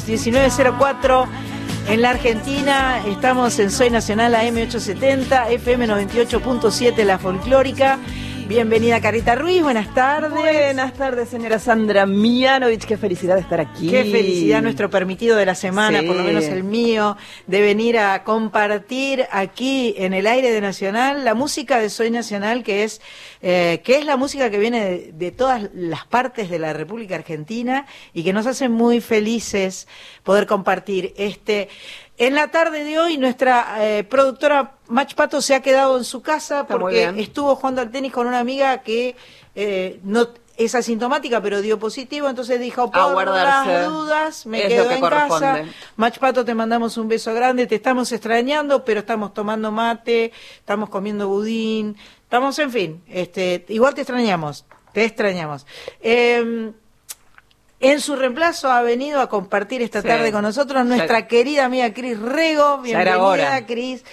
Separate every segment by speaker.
Speaker 1: estamos, 1904 en la Argentina. Estamos en Soy Nacional AM870, FM 98.7, la folclórica. Bienvenida Carita Ruiz, buenas tardes.
Speaker 2: Buenas tardes, señora Sandra Mianovich. Qué felicidad de estar aquí.
Speaker 1: Qué felicidad nuestro permitido de la semana,
Speaker 2: Sí.
Speaker 1: por lo menos el mío, de venir a compartir aquí en el aire de Nacional la música de Soy Nacional, que es, eh, que es la música que viene de, de todas las partes de la República Argentina y que nos hace muy felices poder compartir este. En la tarde de hoy, nuestra eh, productora Mach Pato se ha quedado en su casa
Speaker 2: Está
Speaker 1: porque estuvo jugando al tenis con una amiga que eh, no es asintomática, pero dio positivo, entonces dijo, por las dudas, me
Speaker 2: Es
Speaker 1: quedo en casa. Mach Pato, te mandamos un beso grande, te estamos extrañando, pero estamos tomando mate, estamos comiendo budín, estamos, en fin, este, igual te extrañamos, te extrañamos. Eh, en su reemplazo ha venido a compartir esta
Speaker 2: Sí.
Speaker 1: tarde con nosotros nuestra querida amiga Cris Rego. Bienvenida. Cris.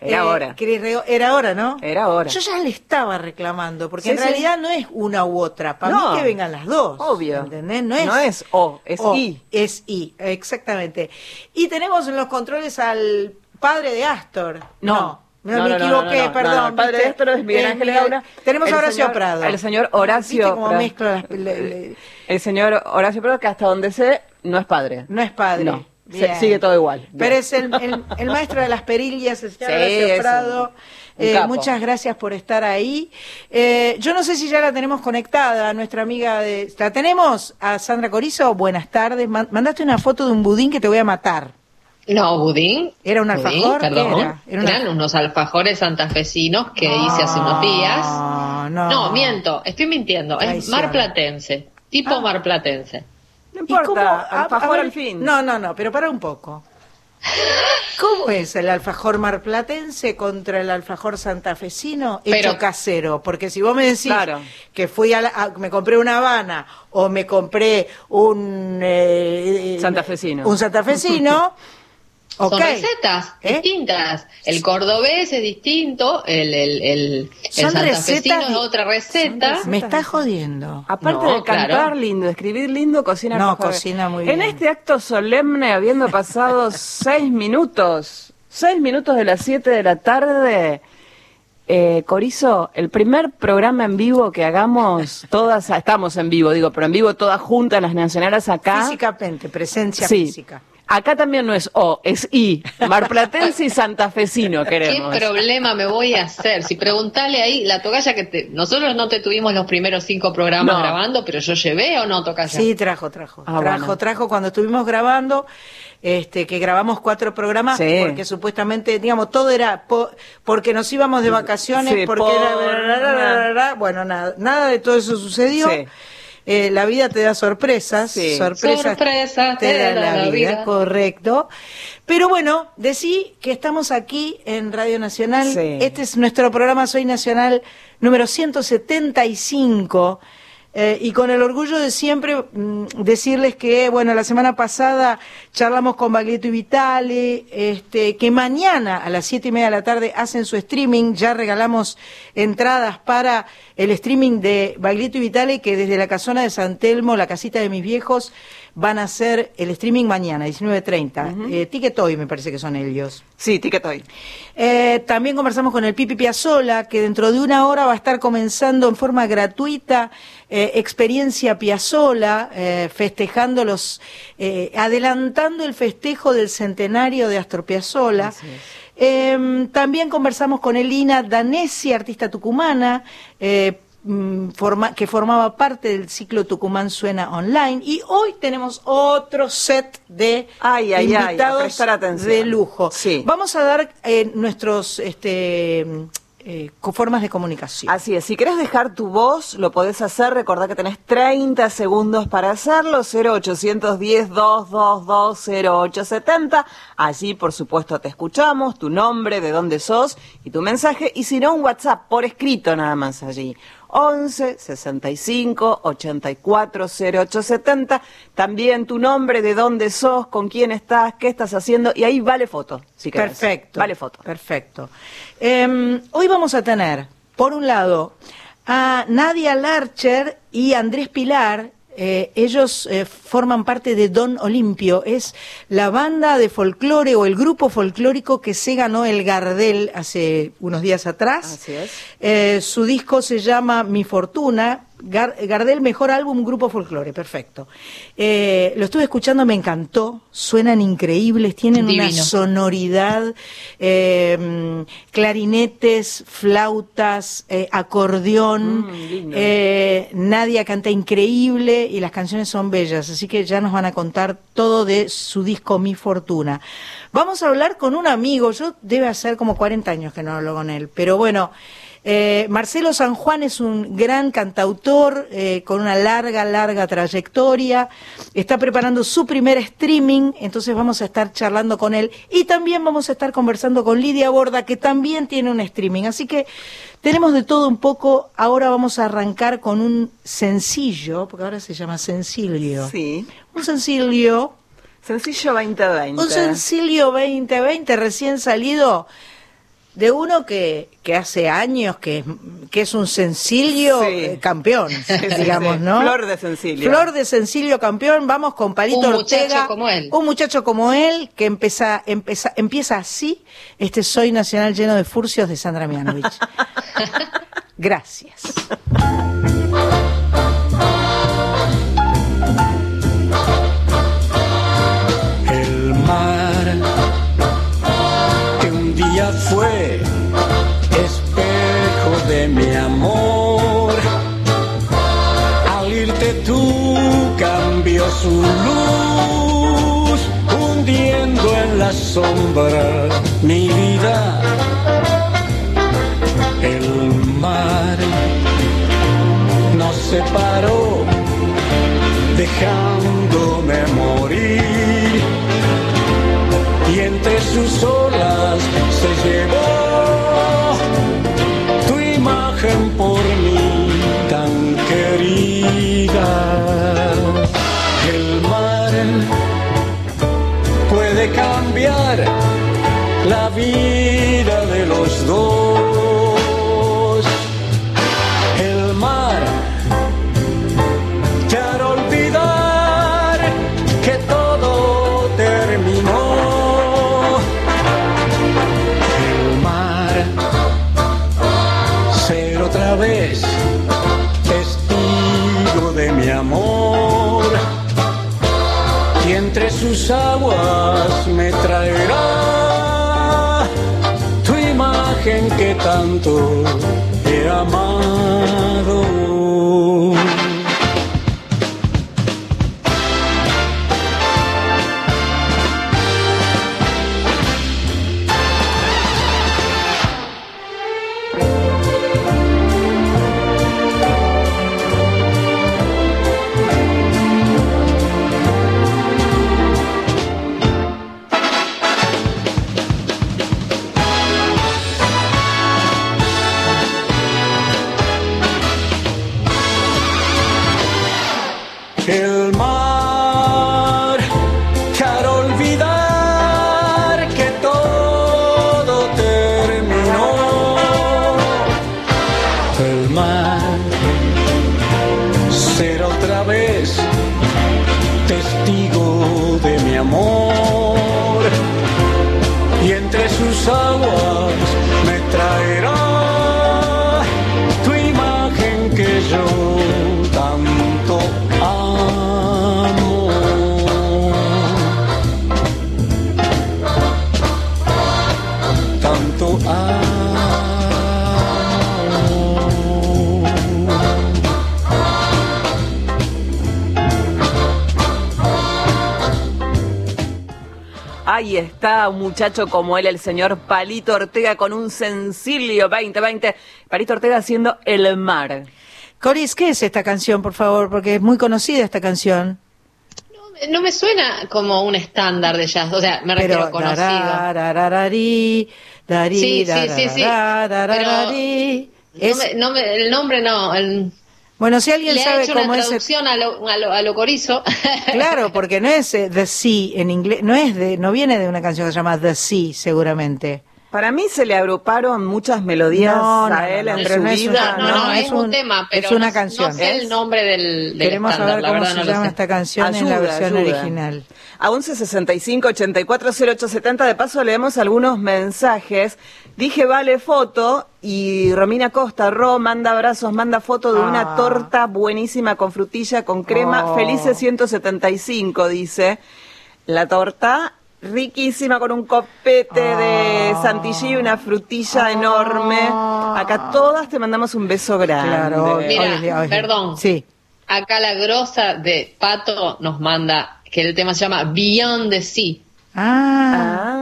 Speaker 2: Era hora.
Speaker 1: Cris Rego, era hora, ¿no?
Speaker 2: Era hora.
Speaker 1: Yo ya le estaba reclamando, porque
Speaker 2: Sí,
Speaker 1: en
Speaker 2: sí.
Speaker 1: realidad no es una u otra. Para
Speaker 2: No.
Speaker 1: mí que vengan las dos.
Speaker 2: Obvio.
Speaker 1: ¿Entendés? No es,
Speaker 2: No es O, es I.
Speaker 1: Es I, exactamente. Y tenemos en los controles al padre de Astor.
Speaker 2: No.
Speaker 1: No,
Speaker 2: No,
Speaker 1: me
Speaker 2: no,
Speaker 1: equivoqué, perdón.
Speaker 2: el padre
Speaker 1: ¿viste?
Speaker 2: es Miguel Ángel.
Speaker 1: Tenemos a Horacio
Speaker 2: señor-
Speaker 1: Prado.
Speaker 2: el señor Horacio
Speaker 1: ¿Viste cómo
Speaker 2: Prado.
Speaker 1: mezclo las- le- le-
Speaker 2: El señor Horacio Prado, que hasta donde sé, no es padre.
Speaker 1: No es padre.
Speaker 2: No. Se- sigue todo igual. Bien.
Speaker 1: Pero es el, el- el maestro de las perillas, el señor
Speaker 2: Sí,
Speaker 1: Horacio Prado. Eh, muchas gracias por estar ahí. Eh, yo no sé si ya la tenemos conectada, a nuestra amiga de... ¿La tenemos? A Sandra Corizo. Buenas tardes. Man- mandaste una foto de un budín que te voy a matar.
Speaker 3: No, budín.
Speaker 1: ¿Era un alfajor? ¿Qué
Speaker 3: Perdón.
Speaker 1: era? Era una-
Speaker 3: Eran unos alfajores santafesinos que hice hace unos días.
Speaker 1: No, no.
Speaker 3: No, miento, estoy mintiendo. Es
Speaker 1: Traición.
Speaker 3: marplatense, tipo
Speaker 1: Ah.
Speaker 3: marplatense.
Speaker 2: No importa,
Speaker 1: A- a
Speaker 2: alfajor al fin.
Speaker 1: No, no, no, pero para un poco. ¿Cómo es el alfajor marplatense contra el alfajor santafesino hecho
Speaker 3: Pero-
Speaker 1: casero? Porque si vos me decís
Speaker 2: Claro.
Speaker 1: que fui a, la- a- me compré una Habana o me compré un eh,
Speaker 2: Santafesino.
Speaker 1: un santafesino,
Speaker 3: Son recetas
Speaker 1: ¿Eh?
Speaker 3: distintas. El cordobés es distinto, el, el, el, el santafesino es otra receta.
Speaker 1: Me está jodiendo.
Speaker 2: Aparte
Speaker 3: No,
Speaker 2: de cantar
Speaker 3: claro.
Speaker 2: lindo, escribir lindo, cocina
Speaker 1: No, cocina muy
Speaker 2: En
Speaker 1: bien.
Speaker 2: este acto solemne, habiendo pasado seis minutos, seis minutos de las siete de la tarde, eh, Corizo, el primer programa en vivo que hagamos, todas, estamos en vivo, digo, pero en vivo todas juntas, las nacionales acá.
Speaker 1: Físicamente, presencia
Speaker 2: Sí.
Speaker 1: física.
Speaker 2: Acá también no es O, es I. Marplatense y santafesino
Speaker 3: ¿Qué
Speaker 2: queremos.
Speaker 3: problema me voy a hacer? Si preguntale ahí, la tocaya que te... Nosotros no te tuvimos los primeros cinco programas
Speaker 2: No.
Speaker 3: grabando, pero yo llevé o no tocaya.
Speaker 1: Sí, trajo, trajo.
Speaker 2: Ah,
Speaker 1: trajo,
Speaker 2: bueno.
Speaker 1: trajo cuando estuvimos grabando, este, que grabamos cuatro programas,
Speaker 2: Sí.
Speaker 1: porque supuestamente, digamos, todo era po- porque nos íbamos de vacaciones,
Speaker 2: Sí,
Speaker 1: porque
Speaker 2: por-
Speaker 1: era, bla, bla, bla, bla, bla. bueno, nada, nada de todo eso sucedió.
Speaker 2: Sí.
Speaker 1: Eh, la vida te da sorpresas,
Speaker 2: Sí.
Speaker 1: sorpresas
Speaker 3: Sorpresas
Speaker 1: te da la, vida, correcto. Pero bueno, decí que estamos aquí en Radio Nacional.
Speaker 2: Sí.
Speaker 1: Este es nuestro programa Soy Nacional número 175. Eh, y con el orgullo de siempre mm, decirles que, bueno, la semana pasada charlamos con Baglietto y Vitale, este, que mañana a las siete y media de la tarde hacen su streaming, ya regalamos entradas para el streaming de Baglietto y Vitale, que desde la casona de San Telmo, la casita de mis viejos, van a hacer el streaming mañana, 19.30. Eh, Ticket Hoy me parece que son ellos.
Speaker 2: Sí, ticket hoy.
Speaker 1: Eh, también conversamos con el Pipi Piazzola, que dentro de una hora va a estar comenzando en forma gratuita eh, Experiencia Piazzola, eh, festejando los, eh, adelantando el festejo del centenario de Astor Piazzola. Eh, también conversamos con Elina Danesi, artista tucumana, eh, forma- que formaba parte del ciclo Tucumán Suena Online. Y hoy tenemos otro set de
Speaker 2: Ay, ay,
Speaker 1: invitados de lujo.
Speaker 2: Sí.
Speaker 1: Vamos a dar eh, nuestros este, eh, co- formas de comunicación.
Speaker 2: Así es, si querés dejar tu voz, lo podés hacer. Recordá que tenés 30 segundos para hacerlo. 0810-222-0870. Allí, por supuesto, te escuchamos, tu nombre, de dónde sos y tu mensaje. Y si no, un WhatsApp por escrito nada más allí. 11 65 84 0870. También tu nombre, de dónde sos, con quién estás, qué estás haciendo. Y ahí vale foto, si querés.
Speaker 1: Perfecto.
Speaker 2: Vale foto.
Speaker 1: Perfecto. Em, hoy vamos a tener, por un lado, a Nadia Larcher y Andrés Pilar. Eh, ellos eh, forman parte de Don Olimpio, es la banda de folclore o el grupo folclórico que se ganó el Gardel hace unos días atrás.
Speaker 2: Así es.
Speaker 1: Eh, su disco se llama Mi Fortuna. Gar- Gardel, mejor álbum, grupo folclore, perfecto. Eh, lo estuve escuchando, me encantó, suenan increíbles, tienen una sonoridad, eh, clarinetes, flautas, eh, acordeón,
Speaker 2: Mm,
Speaker 1: eh, Nadia canta increíble y las canciones son bellas, así que ya nos van a contar todo de su disco Mi Fortuna. Vamos a hablar con un amigo, yo debe hacer como 40 años que no hablo con él, pero bueno, eh, Marcelo San Juan es un gran cantautor eh, con una larga, larga trayectoria. Está preparando su primer streaming, entonces vamos a estar charlando con él. Y también vamos a estar conversando con Lidia Borda, que también tiene un streaming. Así que tenemos de todo un poco. Ahora vamos a arrancar con un sencillo, porque ahora se llama Sencilio.
Speaker 2: Sí.
Speaker 1: Un sencillo,
Speaker 2: Sencillo 2020.
Speaker 1: un sencillo 2020 recién salido de uno que, que hace años que, es- que es un sencillo
Speaker 2: Sí.
Speaker 1: eh, campeón, digamos,
Speaker 2: sí.
Speaker 1: ¿no?
Speaker 2: Flor de sencillo.
Speaker 1: Flor de sencillo campeón, vamos con Palito
Speaker 3: Un muchacho
Speaker 1: Ortega.
Speaker 3: como él.
Speaker 1: Un muchacho como él que empieza, empieza, empieza así, este Soy Nacional lleno de furcios de Sandra Mianovich. Gracias.
Speaker 4: Sombra mi vida. El mar nos separó dejándome morir y entre sus olas se llevó tu imagen por mí tan querida. Vida tanto he amado.
Speaker 2: Un muchacho como él, el señor Palito Ortega, con un sencillo 2020. Palito Ortega haciendo El Mar.
Speaker 1: Coris, ¿qué es esta canción, por favor? Porque es muy conocida esta canción.
Speaker 3: No me suena como un estándar de jazz, o sea, me refiero a conocido.
Speaker 1: dararararí, darí,
Speaker 3: Sí, sí, sí, sí.
Speaker 1: Es-
Speaker 3: No me- no me- el nombre no. el-
Speaker 1: Bueno, si alguien
Speaker 3: le ha
Speaker 1: sabe
Speaker 3: una
Speaker 1: cómo es... el-
Speaker 3: traducción a lo, a lo, a lo corizo.
Speaker 1: Claro, porque no es eh, The Sea en inglés, no es de, no viene de una canción que se llama The Sea, seguramente.
Speaker 2: Para mí se le agruparon muchas melodías
Speaker 1: No, no,
Speaker 2: a él
Speaker 1: no,
Speaker 2: en su
Speaker 1: no es
Speaker 2: vida.
Speaker 3: no, no,
Speaker 1: no,
Speaker 3: es,
Speaker 1: es
Speaker 3: un,
Speaker 1: un-
Speaker 3: tema, pero
Speaker 1: es una canción.
Speaker 3: No el nombre del, del
Speaker 1: Queremos
Speaker 3: estándar,
Speaker 1: saber cómo
Speaker 3: verdad
Speaker 1: se llama esta canción en la versión
Speaker 2: ayuda.
Speaker 1: original.
Speaker 2: A 1165 84 0870 de paso leemos algunos mensajes. Dije vale foto y Romina Costa, Ro, manda abrazos, manda foto de una
Speaker 1: Ah.
Speaker 2: torta buenísima con frutilla, con crema,
Speaker 1: Oh.
Speaker 2: felices 175, dice. La torta riquísima con un copete de
Speaker 1: Ah.
Speaker 2: santilly y una frutilla enorme. Acá todas te mandamos un beso grande.
Speaker 1: Claro.
Speaker 3: Mira, perdón.
Speaker 1: Sí.
Speaker 3: Acá la grosa de Pato nos manda que el tema se llama Beyond the Sea.
Speaker 1: Ah,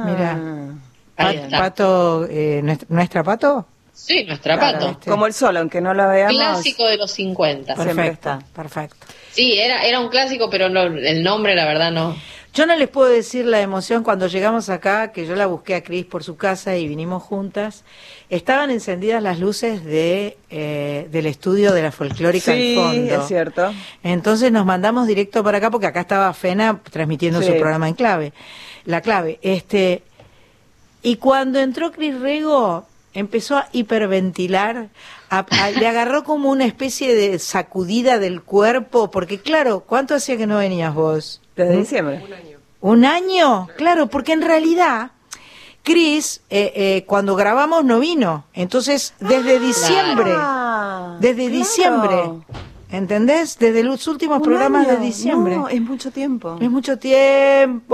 Speaker 2: Ah,
Speaker 1: Mira.
Speaker 3: Ahí
Speaker 1: Pat-
Speaker 3: está.
Speaker 1: Pato, eh, ¿nuestra, nuestra Pato?
Speaker 3: Sí, nuestra
Speaker 1: Claro,
Speaker 3: Pato.
Speaker 1: ¿viste?
Speaker 2: Como el sol, aunque no la veamos.
Speaker 3: Clásico de los 50.
Speaker 2: Siempre
Speaker 1: Perfecto, perfecto.
Speaker 3: Sí, era, era un clásico, pero no, el nombre, la verdad, no.
Speaker 1: Yo no les puedo decir la emoción cuando llegamos acá, que yo la busqué a Cris por su casa y vinimos juntas. Estaban encendidas las luces de, eh, del estudio de la folclórica
Speaker 2: Sí,
Speaker 1: al fondo.
Speaker 2: es cierto.
Speaker 1: Entonces nos mandamos directo para acá porque acá estaba Fena transmitiendo
Speaker 2: Sí.
Speaker 1: su programa en clave. La clave, este y cuando entró Cris Rego empezó a hiperventilar, a- a- le agarró como una especie de sacudida del cuerpo, porque claro, ¿cuánto hacía que no venías vos?
Speaker 2: Desde
Speaker 1: ¿Mm?
Speaker 2: diciembre.
Speaker 1: ¿Un año? Claro, porque en realidad Cris, eh, eh, cuando grabamos no vino. Entonces, desde diciembre,
Speaker 2: Ah,
Speaker 1: desde
Speaker 2: claro.
Speaker 1: diciembre, ¿entendés? Desde los últimos
Speaker 2: Un
Speaker 1: programas
Speaker 2: año.
Speaker 1: de diciembre.
Speaker 2: No, es mucho tiempo.
Speaker 1: Es mucho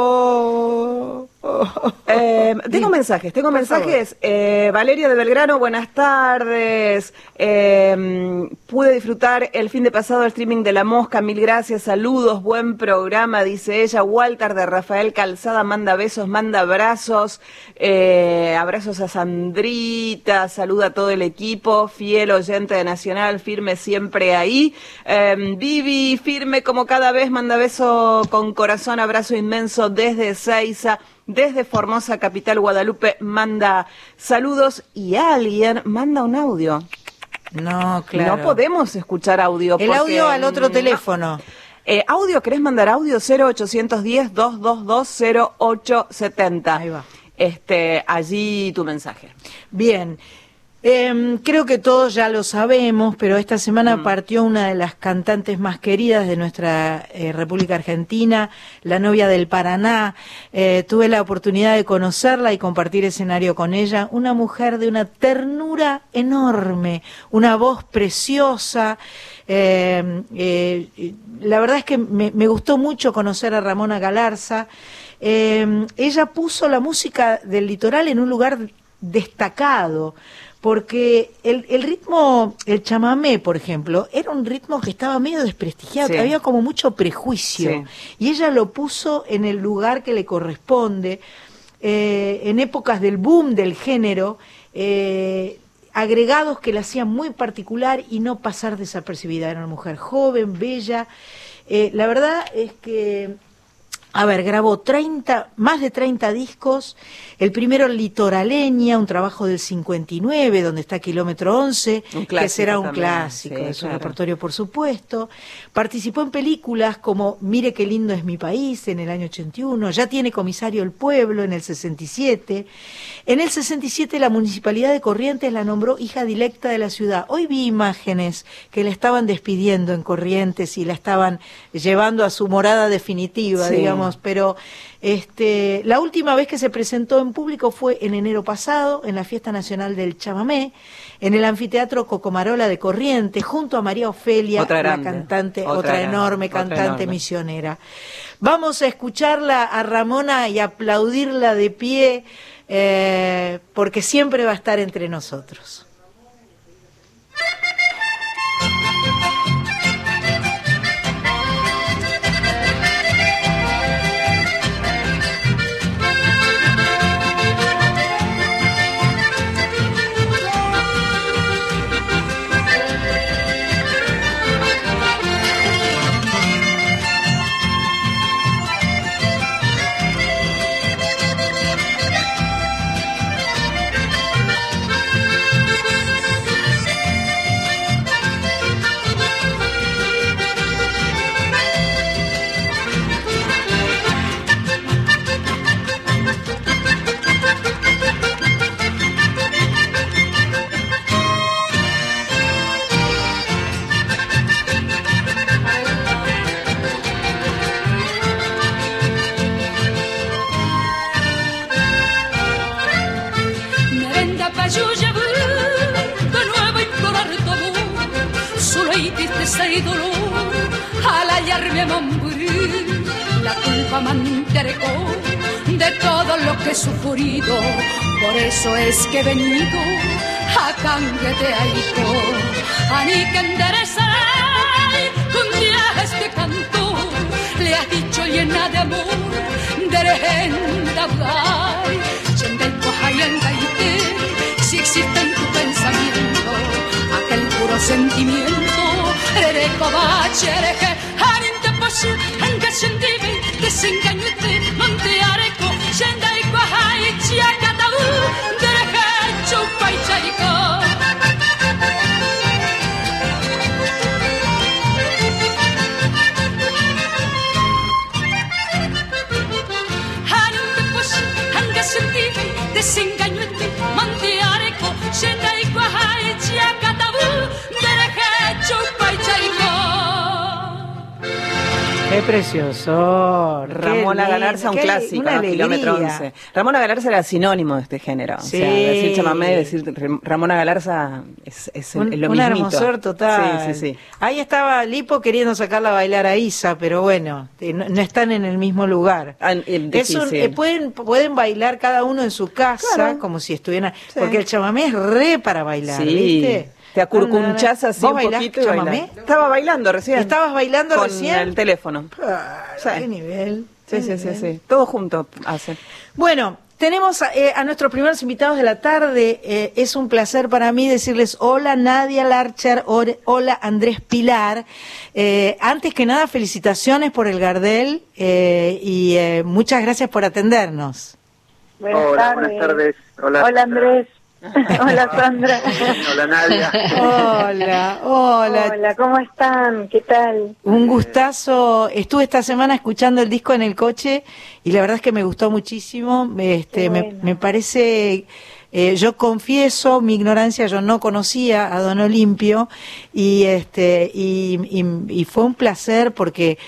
Speaker 1: tiempo.
Speaker 2: Eh, tengo mensajes, tengo
Speaker 1: Por
Speaker 2: mensajes. Eh, Valeria de Belgrano, buenas tardes. Eh, pude disfrutar el fin de pasado el streaming de La Mosca, mil gracias, saludos, buen programa, dice ella. Walter de Rafael Calzada manda besos, manda abrazos, eh, abrazos a Sandrita, saluda a todo el equipo, fiel oyente de Nacional, firme siempre ahí. Vivi, firme como cada vez, manda beso con corazón, abrazo inmenso desde Seiza. Desde Formosa, capital Guadalupe, manda saludos y alguien manda un audio.
Speaker 1: No, claro.
Speaker 2: No podemos escuchar audio.
Speaker 1: El
Speaker 2: porque-
Speaker 1: audio al otro
Speaker 2: no.
Speaker 1: teléfono.
Speaker 2: Eh, audio, ¿querés mandar audio? 0810-222-0870.
Speaker 1: Ahí va.
Speaker 2: Este, allí tu mensaje.
Speaker 1: Bien. Em, creo que todos ya lo sabemos, pero esta semana partió una de las cantantes más queridas de nuestra eh, República Argentina, la novia del Paraná. Eh, tuve la oportunidad de conocerla y compartir escenario con ella. Una mujer de una ternura enorme, una voz preciosa. Eh, eh, la verdad es que me, me gustó mucho conocer a Ramona Galarza. Eh, ella puso la música del litoral en un lugar destacado, porque el, el ritmo, el chamamé, por ejemplo, era un ritmo que estaba medio desprestigiado,
Speaker 2: Sí.
Speaker 1: había como mucho prejuicio,
Speaker 2: Sí.
Speaker 1: y ella lo puso en el lugar que le corresponde, eh, en épocas del boom del género, eh, agregados que la hacían muy particular y no pasar desapercibida. Era una mujer joven, bella. Eh, la verdad es que a ver, grabó 30, más de 30 discos. El primero, Litoraleña, un trabajo del 59, donde está Kilómetro 11,
Speaker 2: Un
Speaker 1: que será un
Speaker 2: también,
Speaker 1: clásico
Speaker 2: sí,
Speaker 1: de su
Speaker 2: claro.
Speaker 1: repertorio, por supuesto. Participó en películas como Mire qué lindo es mi país, en el año 81. Ya tiene comisario El Pueblo, en el 67. En el 67, la Municipalidad de Corrientes la nombró hija directa de la ciudad. Hoy vi imágenes que la estaban despidiendo en Corrientes y la estaban llevando a su morada definitiva,
Speaker 2: Sí.
Speaker 1: digamos pero este, la última vez que se presentó en público fue en enero pasado, en la Fiesta Nacional del Chamamé, en el Anfiteatro Cocomarola de Corrientes, junto a María Ofelia,
Speaker 2: Otra
Speaker 1: la cantante,
Speaker 2: otra
Speaker 1: enorme
Speaker 2: otra
Speaker 1: cantante
Speaker 2: enorme.
Speaker 1: misionera. Vamos a escucharla a Ramona y aplaudirla de pie, eh, porque siempre va a estar entre nosotros.
Speaker 5: Culpa me entercó de todo lo que he sufrido. Por eso es que he venido a cangete aico. A ni que enderezaré un día este canto. Le has dicho llena de amor, de hayangaite, si existe en tu pensamiento aquel puro sentimiento. Rereko Singainuti, Monteareko, Katau,
Speaker 1: Qué precioso.
Speaker 2: Ramona Galarza, un clásico, ¿no? kilómetro
Speaker 1: alegría.
Speaker 2: 11. Ramona Galarza era sinónimo de este género.
Speaker 1: Sí.
Speaker 2: O sea, decir chamamé, decir Ramona Galarza es,
Speaker 1: Un,
Speaker 2: lo
Speaker 1: un
Speaker 2: mismito.
Speaker 1: hermosor total.
Speaker 2: Sí, sí, sí.
Speaker 1: Ahí estaba Lipo queriendo sacarla a bailar a Isa, pero bueno, eh, no, no están en el mismo lugar.
Speaker 2: Ah,
Speaker 1: Es un- eh, pueden, pueden bailar cada uno en su casa,
Speaker 2: Claro.
Speaker 1: como si estuvieran. Porque el chamamé es re para bailar,
Speaker 2: Sí.
Speaker 1: ¿viste?
Speaker 2: Te acurcunchás así
Speaker 1: ¿Vos
Speaker 2: un
Speaker 1: bailás
Speaker 2: poquito y
Speaker 1: chamamé?
Speaker 2: bailás. Estaba bailando recién.
Speaker 1: ¿Estabas bailando
Speaker 2: con
Speaker 1: recién?
Speaker 2: el teléfono.
Speaker 1: Ah,
Speaker 2: Sí.
Speaker 1: qué nivel.
Speaker 2: Sí,
Speaker 1: qué
Speaker 2: sí, sí,
Speaker 1: nivel.
Speaker 2: sí. Todo junto hacen.
Speaker 1: Bueno, tenemos a, eh, a nuestros primeros invitados de la tarde. Eh, es un placer para mí decirles hola Nadia Larcher, or- hola Andrés Pilar. Eh, antes que nada, felicitaciones por el Gardel eh, y eh, muchas gracias por atendernos.
Speaker 6: Buenas
Speaker 7: Hola,
Speaker 6: tardes.
Speaker 7: buenas tardes. Hola,
Speaker 6: Hola Andrés. Hola Sandra.
Speaker 7: Hola Nadia.
Speaker 1: Hola, hola.
Speaker 6: Hola, ¿cómo están? ¿Qué tal?
Speaker 1: Un gustazo. Estuve esta semana escuchando el disco en el coche y la verdad es que me gustó muchísimo. Este, me, me parece, eh, yo confieso mi ignorancia, yo no conocía a Don Olimpio y este y, y- y fue un placer porque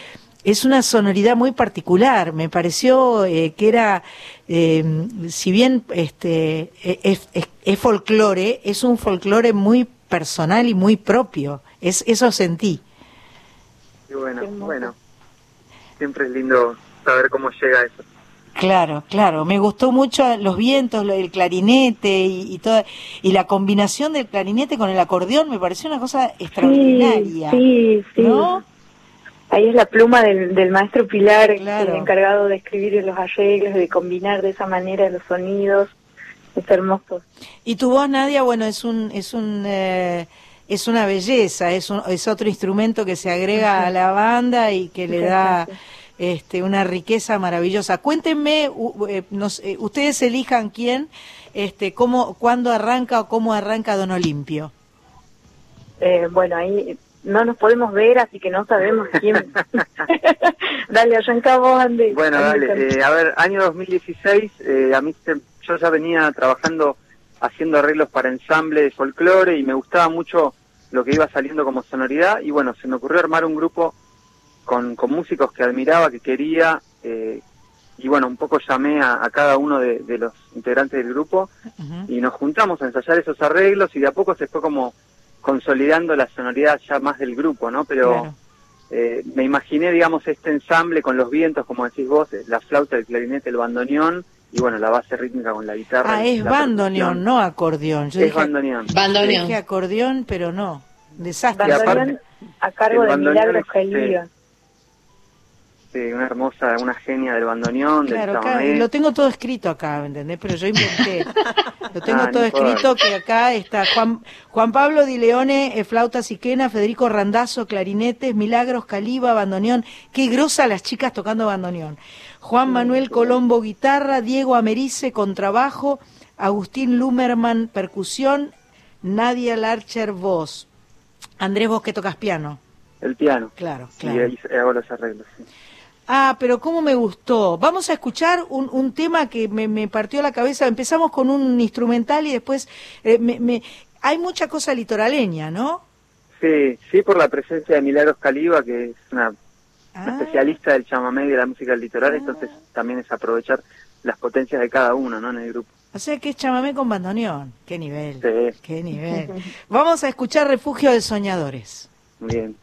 Speaker 1: es una sonoridad muy particular. Me pareció eh, que era, eh, si bien este eh, es, es- es folclore, es un folclore muy personal y muy propio. Es, eso sentí.
Speaker 7: Y bueno, bueno. Siempre es lindo saber cómo llega eso.
Speaker 1: Claro, claro. Me gustó mucho los vientos, lo- el clarinete y, y toda y la combinación del clarinete con el acordeón me pareció una cosa extraordinaria.
Speaker 6: Sí, sí.
Speaker 1: ¿No?
Speaker 6: Ahí es la pluma del, del maestro Pilar,
Speaker 1: Claro.
Speaker 6: el encargado de escribir los arreglos, de combinar de esa manera los sonidos. Es hermoso.
Speaker 1: Y tu voz, Nadia, bueno, es un es un eh, es una belleza, es un, es otro instrumento que se agrega a la banda y que le da este una riqueza maravillosa. Cuéntenme, u- eh, nos- eh, ustedes elijan quién, este, cómo, cuándo arranca o cómo arranca Don Olimpio.
Speaker 6: Eh, bueno, ahí no nos podemos ver, así que no sabemos quién. Dale, arranca vos, Andy.
Speaker 7: Bueno,
Speaker 6: Andy,
Speaker 7: dale. eh, a ver, año 2016, eh, a mí se- yo ya venía trabajando haciendo arreglos para ensamble de folclore y me gustaba mucho lo que iba saliendo como sonoridad y bueno, se me ocurrió armar un grupo con, con músicos que admiraba, que quería eh, y bueno, un poco llamé a, a cada uno de, de los integrantes del grupo y nos juntamos a ensayar esos arreglos y de a poco se fue como consolidando la sonoridad ya más del grupo, ¿no? Pero
Speaker 1: Claro.
Speaker 7: eh, me imaginé, digamos, este ensamble con los vientos, como decís vos, eh, la flauta, el clarinete, el bandoneón y bueno, la base rítmica con la guitarra.
Speaker 1: Ah, es bandoneón, no acordeón. Yo
Speaker 7: Es
Speaker 1: dije,
Speaker 7: bandoneón.
Speaker 3: Bandoneón.
Speaker 1: dije acordeón, pero no. Desastre.
Speaker 7: Aparte,
Speaker 6: Bandoneón a cargo de Milagros
Speaker 7: es, Sí, una hermosa, una genia del bandoneón,
Speaker 1: Claro,
Speaker 7: del
Speaker 1: acá, lo tengo todo escrito acá, ¿me entendés? Pero yo inventé. Lo tengo
Speaker 7: Ah,
Speaker 1: todo escrito que acá está Juan, Juan Pablo Di Leone, eh, flauta siquena, Federico Randazo, clarinetes, Milagros, Caliba, bandoneón. Qué grosa las chicas tocando bandoneón. Juan Manuel Colombo, guitarra, Diego Americe, contrabajo, Agustín Lumerman, percusión, Nadia Larcher, voz. Andrés, vos que tocas piano.
Speaker 7: El piano.
Speaker 1: Claro,
Speaker 7: Y
Speaker 1: claro.
Speaker 7: ahí hago los arreglos. sí.
Speaker 1: Ah, pero cómo me gustó. Vamos a escuchar un, un tema que me, me partió la cabeza. Empezamos con un instrumental y después eh, me, me- hay mucha cosa litoraleña, ¿no?
Speaker 7: Sí, sí, por la presencia de Milagros Caliba, que es una, una
Speaker 1: Ah,
Speaker 7: especialista del chamamé y de la música del litoral, entonces también es aprovechar las potencias de cada uno, ¿no? En el grupo.
Speaker 1: o sea que es chamamé con bandoneón. Qué nivel.
Speaker 7: Sí.
Speaker 1: Qué nivel. Vamos a escuchar Refugio de Soñadores.
Speaker 7: Muy bien.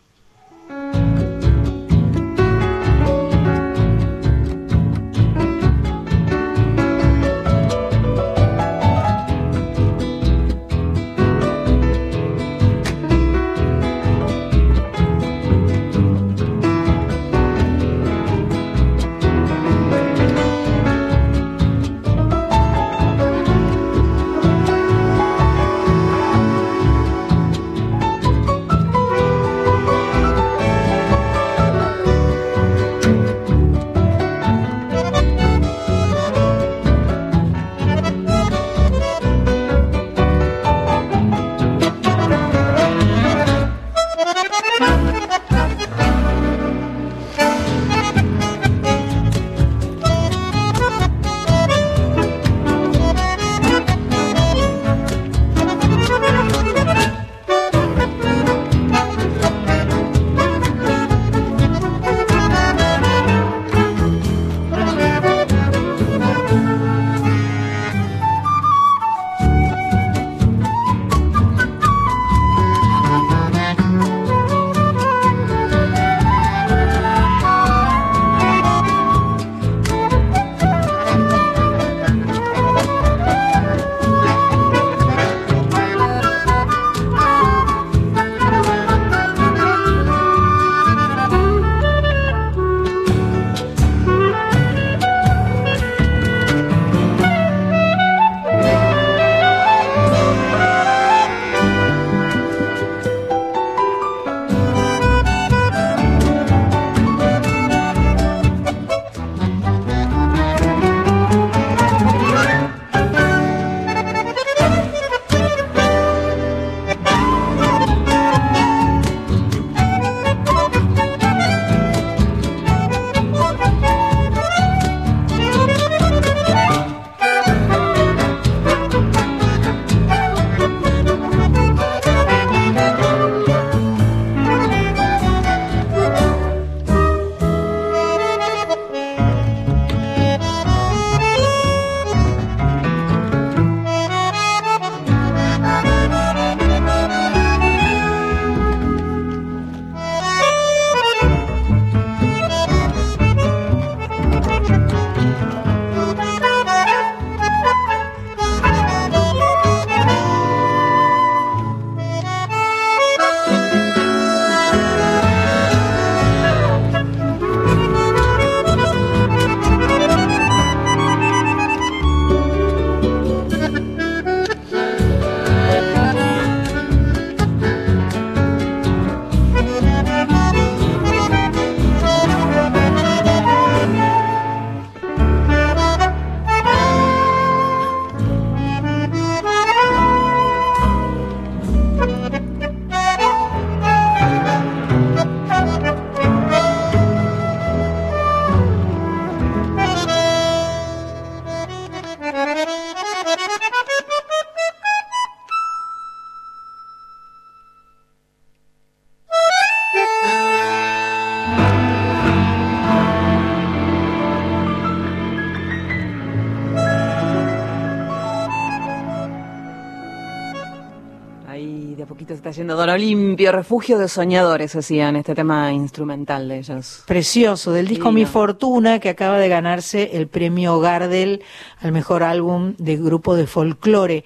Speaker 2: Don Olimpio, refugio de soñadores, hacían este tema instrumental de ellos.
Speaker 1: Precioso, del disco. Mi Fortuna, que acaba de ganarse el premio Gardel al mejor álbum de grupo de folclore.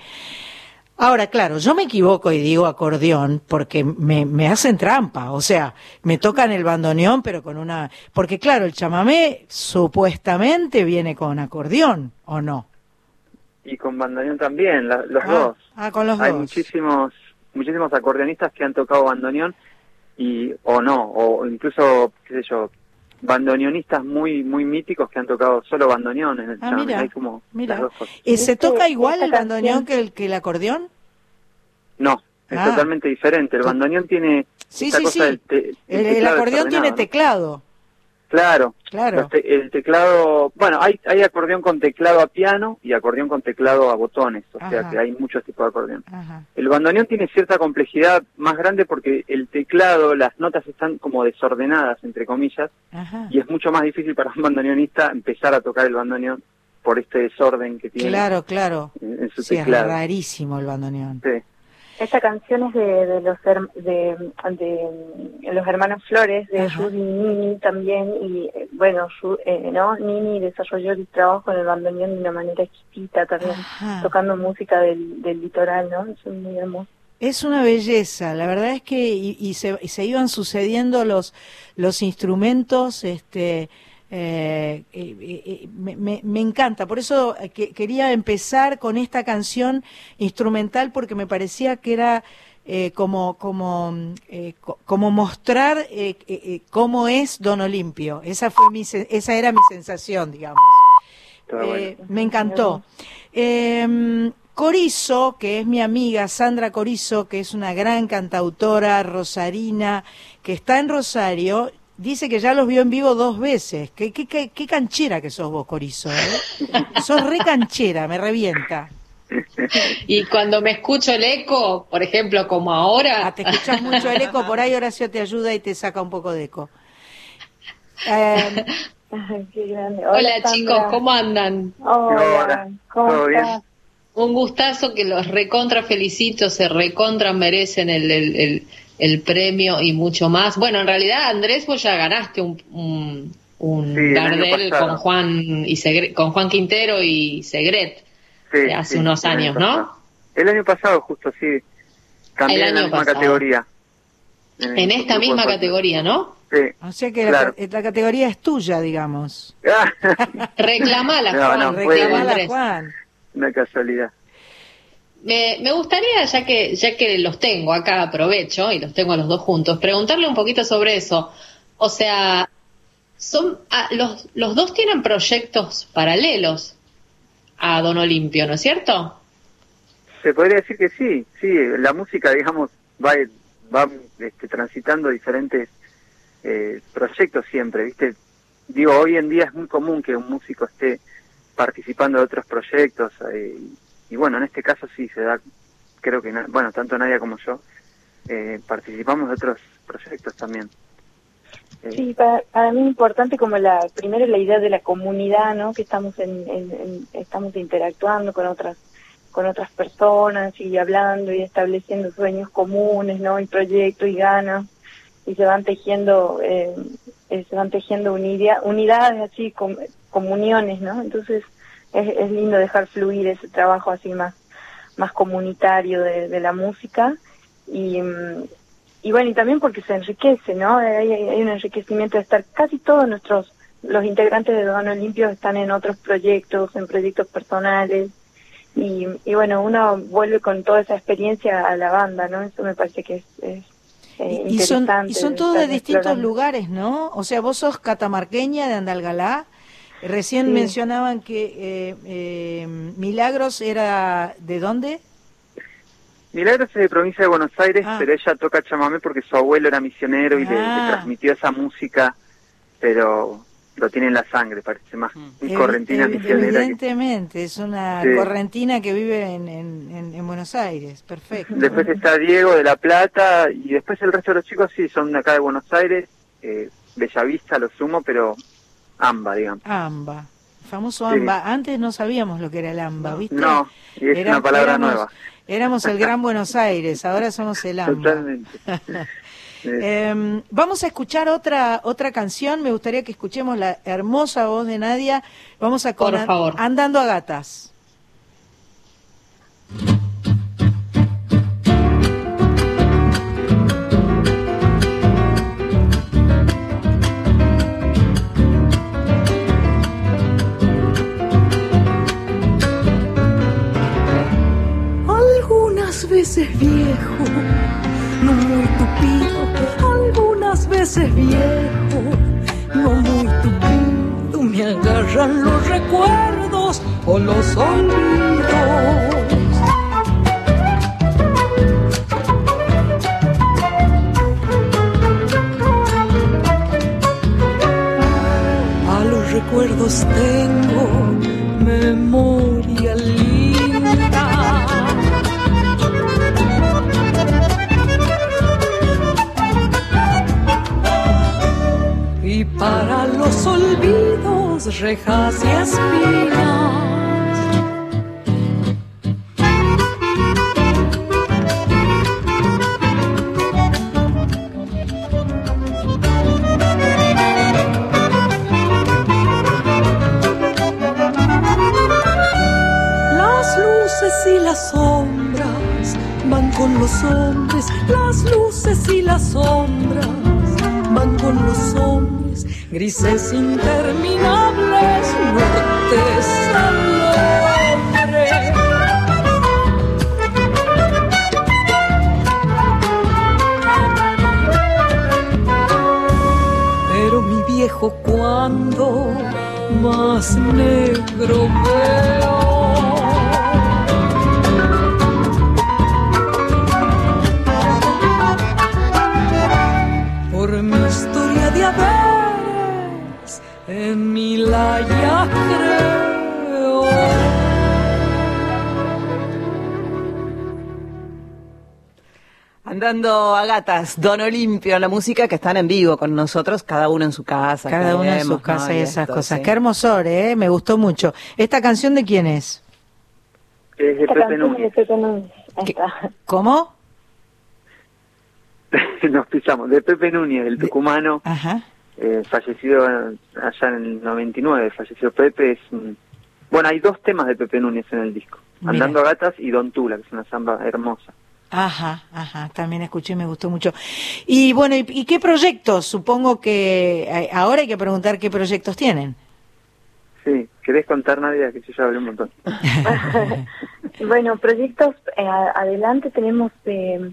Speaker 1: Ahora, claro, yo me equivoco y digo acordeón porque me, me hacen trampa, o sea, me tocan el bandoneón, pero con una... Porque claro, el chamamé supuestamente viene con acordeón, ¿o no?
Speaker 7: Y con bandoneón también, la- los
Speaker 1: Ah,
Speaker 7: dos.
Speaker 1: ah, con los
Speaker 7: Hay
Speaker 1: dos.
Speaker 7: muchísimos muchísimos acordeonistas que han tocado bandoneón y o no, o incluso, qué sé yo, bandoneonistas muy muy míticos que han tocado solo bandoneón en el
Speaker 1: Ah, mira,
Speaker 7: Hay como
Speaker 1: mira.
Speaker 7: las dos cosas.
Speaker 1: Eh, ¿Se
Speaker 6: Este-
Speaker 1: toca igual el bandoneón que el, que el acordeón?
Speaker 7: No, es
Speaker 1: Ah.
Speaker 7: totalmente diferente. El bandoneón tiene
Speaker 1: Sí,
Speaker 7: esta
Speaker 1: sí,
Speaker 7: cosa
Speaker 1: sí.
Speaker 7: del te-
Speaker 1: El, acordeón tiene teclado,
Speaker 7: Claro,
Speaker 1: claro.
Speaker 7: Te- el teclado, bueno, hay, hay acordeón con teclado a piano y acordeón con teclado a botones, o sea
Speaker 1: Ajá.
Speaker 7: que hay muchos tipos de acordeón.
Speaker 1: Ajá.
Speaker 7: El bandoneón tiene cierta complejidad más grande porque el teclado, las notas están como desordenadas, entre comillas,
Speaker 1: Ajá.
Speaker 7: y es mucho más difícil para un bandoneonista empezar a tocar el bandoneón por este desorden que tiene
Speaker 1: Claro, claro.
Speaker 7: en, en su
Speaker 1: Sí, es
Speaker 7: teclado.
Speaker 1: rarísimo el bandoneón.
Speaker 7: Sí.
Speaker 6: Esta canción es de, de los her- de, de los hermanos Flores, de
Speaker 1: Ajá.
Speaker 6: Rudy y Nini también, y eh, bueno, eh, ¿no? Nini desarrolló el trabajo con el bandoneón de una manera exquisita también,
Speaker 1: Ajá.
Speaker 6: tocando música del, del litoral, ¿no? Es muy hermoso.
Speaker 1: Es una belleza, la verdad es que y, y se, y se iban sucediendo los los instrumentos, este eh, eh, eh, me, me- encanta, por eso eh, que- quería empezar con esta canción instrumental porque me parecía que era eh, como como co- como mostrar eh, eh, eh, cómo es Don Olimpio. Esa fue mi esa era mi sensación, digamos.
Speaker 7: Bueno.
Speaker 1: Me encantó. Eh, Corizo, que es mi amiga Sandra Corizo, que es una gran cantautora rosarina, que está en Rosario, dice que ya los vio en vivo dos veces. Qué, qué, qué, qué canchera que sos vos, Corizo. ¿eh? sos re canchera, me revienta.
Speaker 3: Y cuando me escucho el eco, por ejemplo, como ahora,
Speaker 1: Ah, te escuchas mucho el eco, por ahí Horacio te ayuda y te saca un poco de eco. Eh,
Speaker 6: Ay, qué grande.
Speaker 3: hola, chicos, ¿cómo andan?
Speaker 6: Hola, ¿cómo
Speaker 7: ¿todo bien?
Speaker 3: Un gustazo que los recontra felicito, se recontra merecen el, el, el, el premio y mucho más. Bueno, en realidad, Andrés, vos ya ganaste un, un, un
Speaker 7: Sí,
Speaker 3: Gardel con Juan, y Segre- con Juan Quintero y Segret.
Speaker 7: Sí,
Speaker 3: hace unos
Speaker 7: año
Speaker 3: años, ¿no?
Speaker 7: El año pasado, justo, sí. También
Speaker 3: El
Speaker 7: en la misma
Speaker 3: pasado.
Speaker 7: categoría.
Speaker 3: En esta misma categoría, ¿no?
Speaker 7: Sí.
Speaker 1: o sea que
Speaker 7: Claro.
Speaker 1: la, la categoría es tuya, digamos.
Speaker 3: Reclamala,
Speaker 7: No,
Speaker 3: Juan,
Speaker 7: no, fue-
Speaker 1: Reclamala. Juan.
Speaker 7: Una casualidad.
Speaker 3: Me, me gustaría, ya que, ya que los tengo acá, aprovecho y los tengo a los dos juntos, preguntarle un poquito sobre eso. O sea, son ah, los, los dos tienen proyectos paralelos a Don Olimpio, ¿no es cierto?
Speaker 7: Se podría decir que sí, sí, la música, digamos, va, va este, transitando diferentes eh, proyectos siempre, ¿viste? Digo, hoy en día es muy común que un músico esté participando de otros proyectos, eh, y bueno, en este caso sí se da, creo que, bueno, tanto Nadia como yo, eh, participamos de otros proyectos también. Eh,
Speaker 6: Sí, para, para mí es importante como la primero la idea de la comunidad, ¿no? Que estamos en, estamos interactuando con otras con otras personas y hablando y estableciendo sueños comunes, ¿no? Y proyectos y ganas y se van tejiendo eh, eh, se van tejiendo unidia- unidades así com- comuniones, ¿no? Entonces es, es lindo dejar fluir ese trabajo así más más comunitario de, de la música y mm, y bueno, y también porque se enriquece, ¿no? Hay, hay un enriquecimiento de estar, casi todos nuestros, los integrantes de Don Olimpio están en otros proyectos, en proyectos personales, y, y bueno, uno vuelve con toda esa experiencia a la banda, ¿no? Eso me parece que es, es, eh,
Speaker 1: Y, y son,
Speaker 6: interesante
Speaker 1: y son todos de distintos
Speaker 6: explorando.
Speaker 1: lugares, ¿no? O sea, vos sos catamarqueña de Andalgalá. Recién
Speaker 6: Sí.
Speaker 1: mencionaban que eh, eh, Milagros era de dónde?
Speaker 7: Milagros es de provincia de Buenos Aires,
Speaker 1: Ah.
Speaker 7: pero ella toca chamamé porque su abuelo era misionero y le, le
Speaker 1: Ah.
Speaker 7: transmitió esa música, pero lo tiene en la sangre, parece más
Speaker 1: Evi-
Speaker 7: correntina misionera. que-
Speaker 1: Evidentemente, es una
Speaker 7: Sí.
Speaker 1: correntina que vive en, en, en- en Buenos Aires. Perfecto.
Speaker 7: Después está Diego de La Plata y después el resto de los chicos sí son de acá de Buenos Aires, eh, Bellavista lo sumo, pero AMBA, digamos.
Speaker 1: AMBA. Famoso
Speaker 7: Sí.
Speaker 1: AMBA. Antes no sabíamos lo que era el AMBA, ¿viste?
Speaker 7: No, y es
Speaker 1: Era-
Speaker 7: una palabra
Speaker 1: éramos-
Speaker 7: nueva.
Speaker 1: Éramos el Gran Buenos Aires, ahora somos el AMBA.
Speaker 7: Totalmente. Eh,
Speaker 1: Eh, vamos a escuchar otra otra canción. Me gustaría que escuchemos la hermosa voz de Nadia. Vamos a con
Speaker 3: Por favor.
Speaker 1: Andando a gatas.
Speaker 8: Algunas veces viejo, no muy tupido, algunas veces viejo, no muy tupido, me agarran los recuerdos o los olvidos. Recuerdos tengo las rejas y espinas. Las luces y las sombras van con los hombres, las luces y las sombras van con los hombres, grises sin
Speaker 2: Andando a gatas, Don Olimpio, la música que están en vivo con nosotros, cada uno en su casa.
Speaker 1: Cada uno en su casa
Speaker 2: ¿no?
Speaker 1: y esas
Speaker 2: esto,
Speaker 1: cosas.
Speaker 2: sí.
Speaker 1: Qué hermosor, ¿eh? Me gustó mucho. ¿Esta canción de quién es?
Speaker 7: Es de
Speaker 6: Esta
Speaker 7: Pepe
Speaker 6: canción es de
Speaker 7: Núñez.
Speaker 1: ¿Cómo?
Speaker 7: Nos pisamos. De Pepe Núñez, el tucumano,
Speaker 1: Ajá.
Speaker 7: eh, fallecido allá en el 99. Falleció Pepe. Es un- Bueno, hay dos temas de Pepe Núñez en el disco.
Speaker 1: Mira.
Speaker 7: Andando a gatas y Don Tula, que es una samba hermosa.
Speaker 1: Ajá, ajá, también escuché y me gustó mucho. Y bueno, ¿y, y qué proyectos? Supongo que eh, ahora hay que preguntar qué proyectos tienen.
Speaker 7: Sí, ¿querés contar, Nadia? Que yo ya hablé un montón.
Speaker 6: Bueno, proyectos eh, adelante tenemos eh,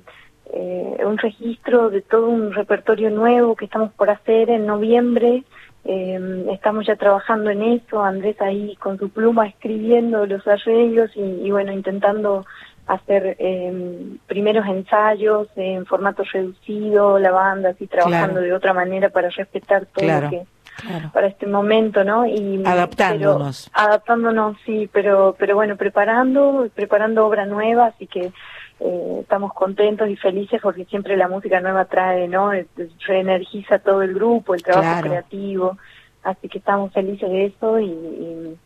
Speaker 6: eh, un registro de todo un repertorio nuevo que estamos por hacer en noviembre. Eh, estamos ya trabajando en eso, Andrés ahí con su pluma escribiendo los arreglos y, y bueno, intentando hacer eh, primeros ensayos en formato reducido, la banda así trabajando
Speaker 1: Claro.
Speaker 6: de otra manera para respetar todo
Speaker 1: Claro.
Speaker 6: lo que
Speaker 1: Claro.
Speaker 6: para este momento, ¿no? Y
Speaker 1: Adaptándonos.
Speaker 6: pero- adaptándonos, sí, pero pero bueno, preparando, preparando obra nueva, así que eh, estamos contentos y felices porque siempre la música nueva trae, ¿no? Reenergiza todo el grupo, el trabajo
Speaker 1: Claro.
Speaker 6: creativo, así que estamos felices de eso y,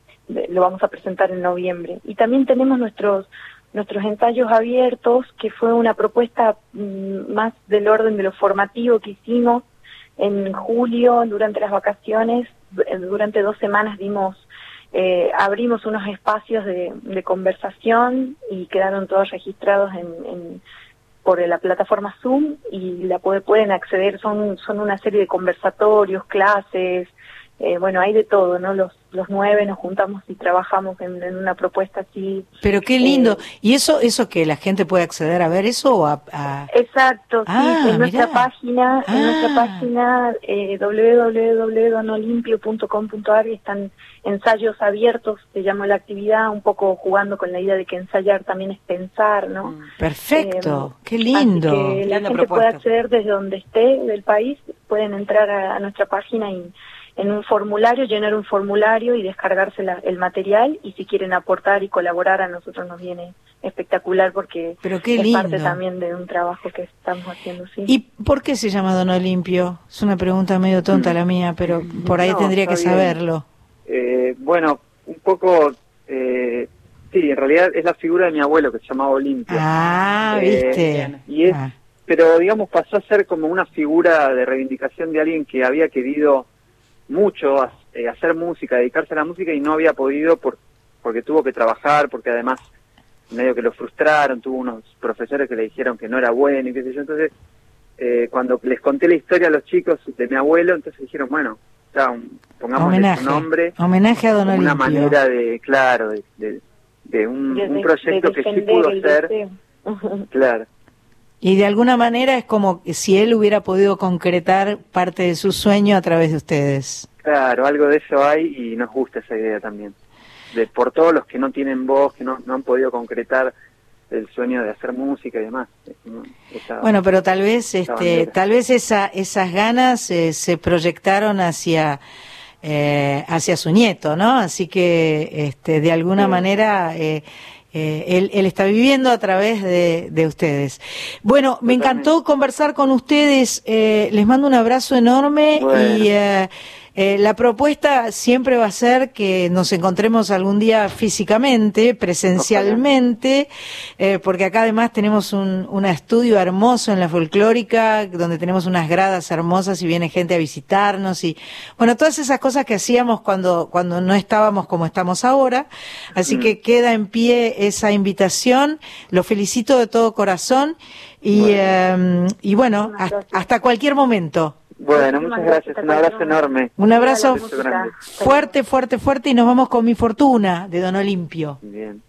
Speaker 6: lo vamos a presentar en noviembre. Y también tenemos nuestros nuestros ensayos abiertos, que fue una propuesta mm, más del orden de lo formativo que hicimos. En julio, durante las vacaciones, du- durante dos semanas dimos, eh, abrimos unos espacios de, de conversación y quedaron todos registrados en, en- por la plataforma Zoom y la puede- pueden acceder, son, son una serie de conversatorios, clases, eh, bueno, hay de todo, ¿no? Los, los nueve nos juntamos y trabajamos en, en una propuesta así.
Speaker 1: Pero qué lindo.
Speaker 6: Eh,
Speaker 1: ¿Y eso eso que la gente puede acceder a ver eso o a, a-
Speaker 6: Exacto, sí,
Speaker 1: Ah,
Speaker 6: en nuestra página, en nuestra
Speaker 1: Ah.
Speaker 6: página eh, www.donolimpio.com.ar están ensayos abiertos, se llama la actividad, un poco jugando con la idea de que ensayar también es pensar, ¿no?
Speaker 1: Perfecto,
Speaker 6: Eh,
Speaker 1: qué lindo.
Speaker 6: Así que la gente
Speaker 2: propuesta.
Speaker 6: puede acceder desde donde esté del país, pueden entrar a, a nuestra página y en un formulario, llenar un formulario y descargarse la- el material y si quieren aportar y colaborar a nosotros nos viene espectacular porque
Speaker 1: Pero qué
Speaker 6: es parte también de un trabajo que estamos haciendo, sí.
Speaker 1: ¿Y por qué se llama Don Olimpio? Es una pregunta medio tonta la mía, pero por ahí
Speaker 7: No,
Speaker 1: tendría que saberlo.
Speaker 7: Eh, bueno, un poco... Eh, sí, en realidad es la figura de mi abuelo que se llamaba Olimpio.
Speaker 1: Ah,
Speaker 7: Eh,
Speaker 1: viste.
Speaker 7: y es-
Speaker 1: Ah,
Speaker 7: pero digamos pasó a ser como una figura de reivindicación de alguien que había querido mucho ha- eh, hacer música, dedicarse a la música y no había podido por, porque tuvo que trabajar, porque además medio que lo frustraron, tuvo unos profesores que le dijeron que no era bueno y qué sé yo, entonces eh, cuando les conté la historia a los chicos de mi abuelo, entonces dijeron, bueno, ya, un- pongámosle
Speaker 1: homenaje.
Speaker 7: su nombre,
Speaker 1: Homenaje a Don
Speaker 7: una
Speaker 1: Olimpio.
Speaker 7: manera de, claro, de, de, de un,
Speaker 6: De-
Speaker 7: un
Speaker 6: de-
Speaker 7: proyecto
Speaker 6: de
Speaker 7: que sí pudo ser, claro.
Speaker 1: Y de alguna manera es como si él hubiera podido concretar parte de su sueño a través de ustedes.
Speaker 7: Claro, algo de eso hay y nos gusta esa idea también. De por todos los que no tienen voz, que no, no han podido concretar el sueño de hacer música y demás. Esa-
Speaker 1: Bueno, pero tal vez, este, tal vez esa, esas ganas eh, se proyectaron hacia, eh, hacia su nieto, ¿no? Así que, este, de alguna
Speaker 7: Sí.
Speaker 1: manera, eh, eh, él, él está viviendo a través de, de ustedes. Bueno, me
Speaker 7: Totalmente.
Speaker 1: encantó conversar con ustedes. eh, les mando un abrazo enorme
Speaker 7: Bueno.
Speaker 1: y eh, la propuesta siempre va a ser que nos encontremos algún día físicamente, presencialmente, eh, porque acá además tenemos un, un estudio hermoso en la folclórica, donde tenemos unas gradas hermosas y viene gente a visitarnos y, bueno, todas esas cosas que hacíamos cuando, cuando no estábamos como estamos ahora. Así que queda en pie esa invitación. Lo felicito de todo corazón y, eh, y bueno, hasta, hasta cualquier momento.
Speaker 5: Bueno, muchas gracias, un abrazo enorme.
Speaker 1: Un abrazo fuerte, fuerte, fuerte y nos vamos con mi fortuna de Don Olimpio.
Speaker 5: Bien.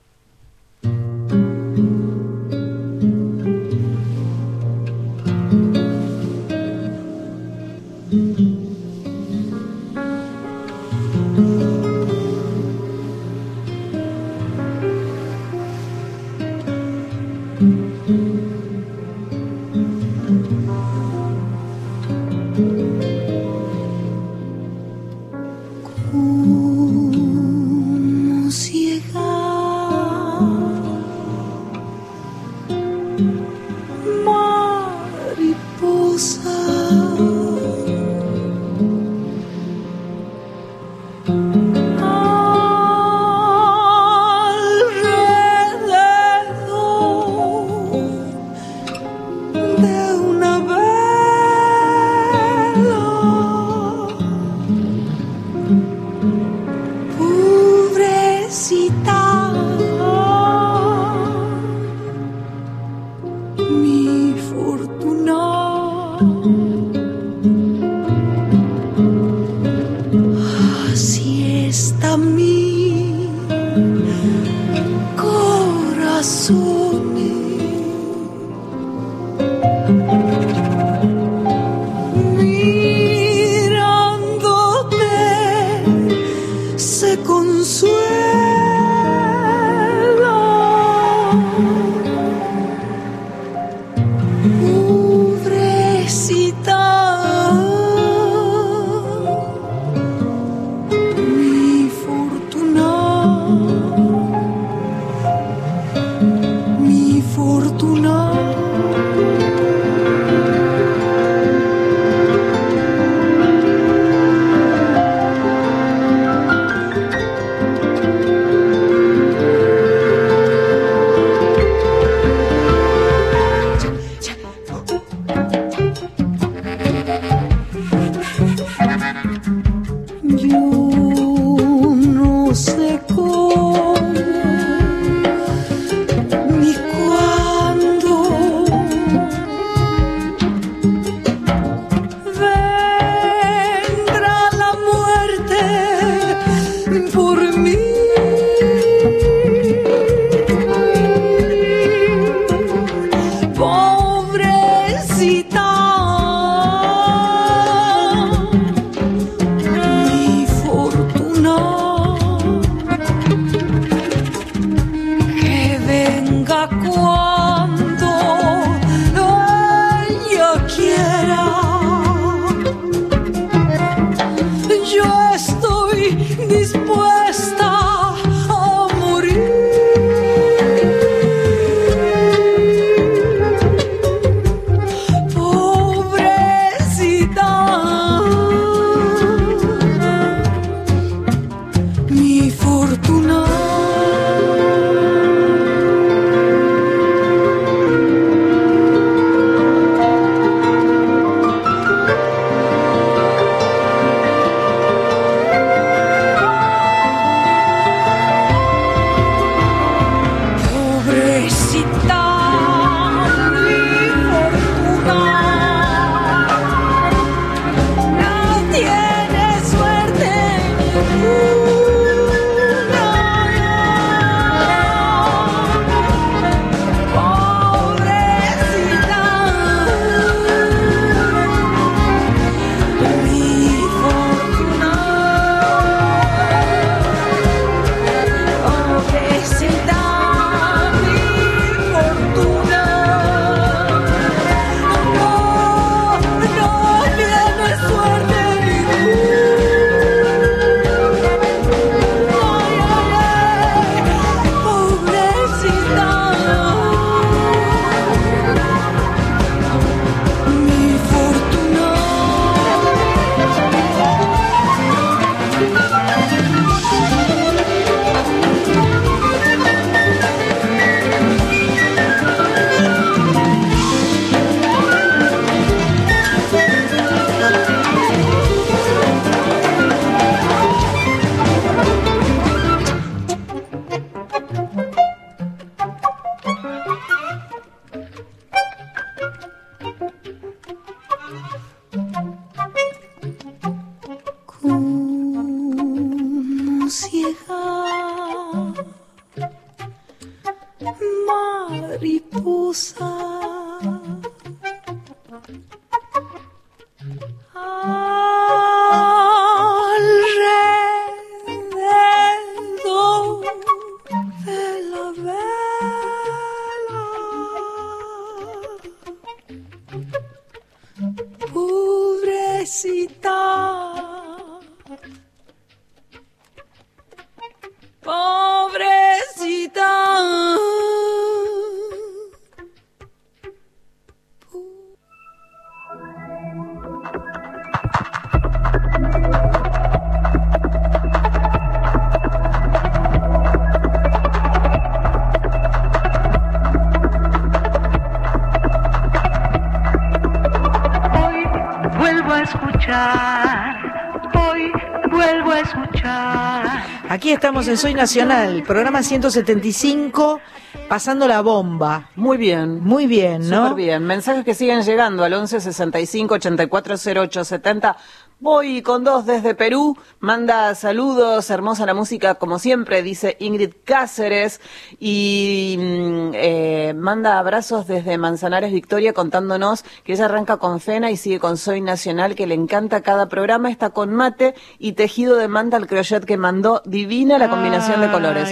Speaker 1: Estamos en Soy Nacional, programa 175, pasando la bomba.
Speaker 2: Muy bien.
Speaker 1: Muy bien, ¿no?
Speaker 2: Súper bien. Mensajes que siguen llegando al 11 65 84 08 70. Voy con dos desde Perú. Manda saludos, hermosa la música, como siempre, dice Ingrid Cáceres. Y mm, eh, manda abrazos desde Manzanares Victoria contándonos que ella arranca con Fena y sigue con Soy Nacional, que le encanta cada programa. Está con mate y tejido de manta al crochet que mandó. Divina la combinación de colores.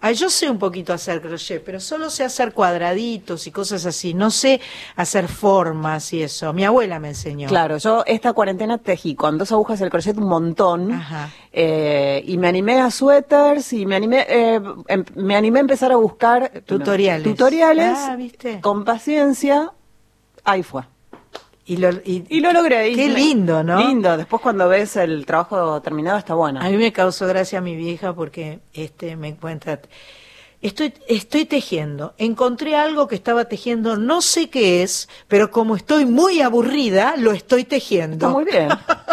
Speaker 1: Ay, yo sé un poquito hacer crochet, pero solo sé hacer cuadraditos y cosas así. No sé hacer formas y eso. Mi abuela me enseñó.
Speaker 2: Claro, yo esta cuarentena tejí con dos agujas el crochet un montón
Speaker 1: Ajá.
Speaker 2: eh, y me animé a suéteres y me animé eh, em- me animé a empezar a buscar
Speaker 1: Tutoriales.
Speaker 2: tutoriales
Speaker 1: Ah, ¿viste?
Speaker 2: con paciencia ahí fue
Speaker 1: Y lo, y,
Speaker 2: y lo logré
Speaker 1: Qué lindo, ¿no?
Speaker 2: lindo después cuando ves el trabajo terminado está bueno
Speaker 1: A mí me causó gracia mi vieja porque este me encuentra. Estoy, estoy tejiendo. Encontré algo que estaba tejiendo, no sé qué es, pero como estoy muy aburrida, lo estoy tejiendo.
Speaker 2: está muy bien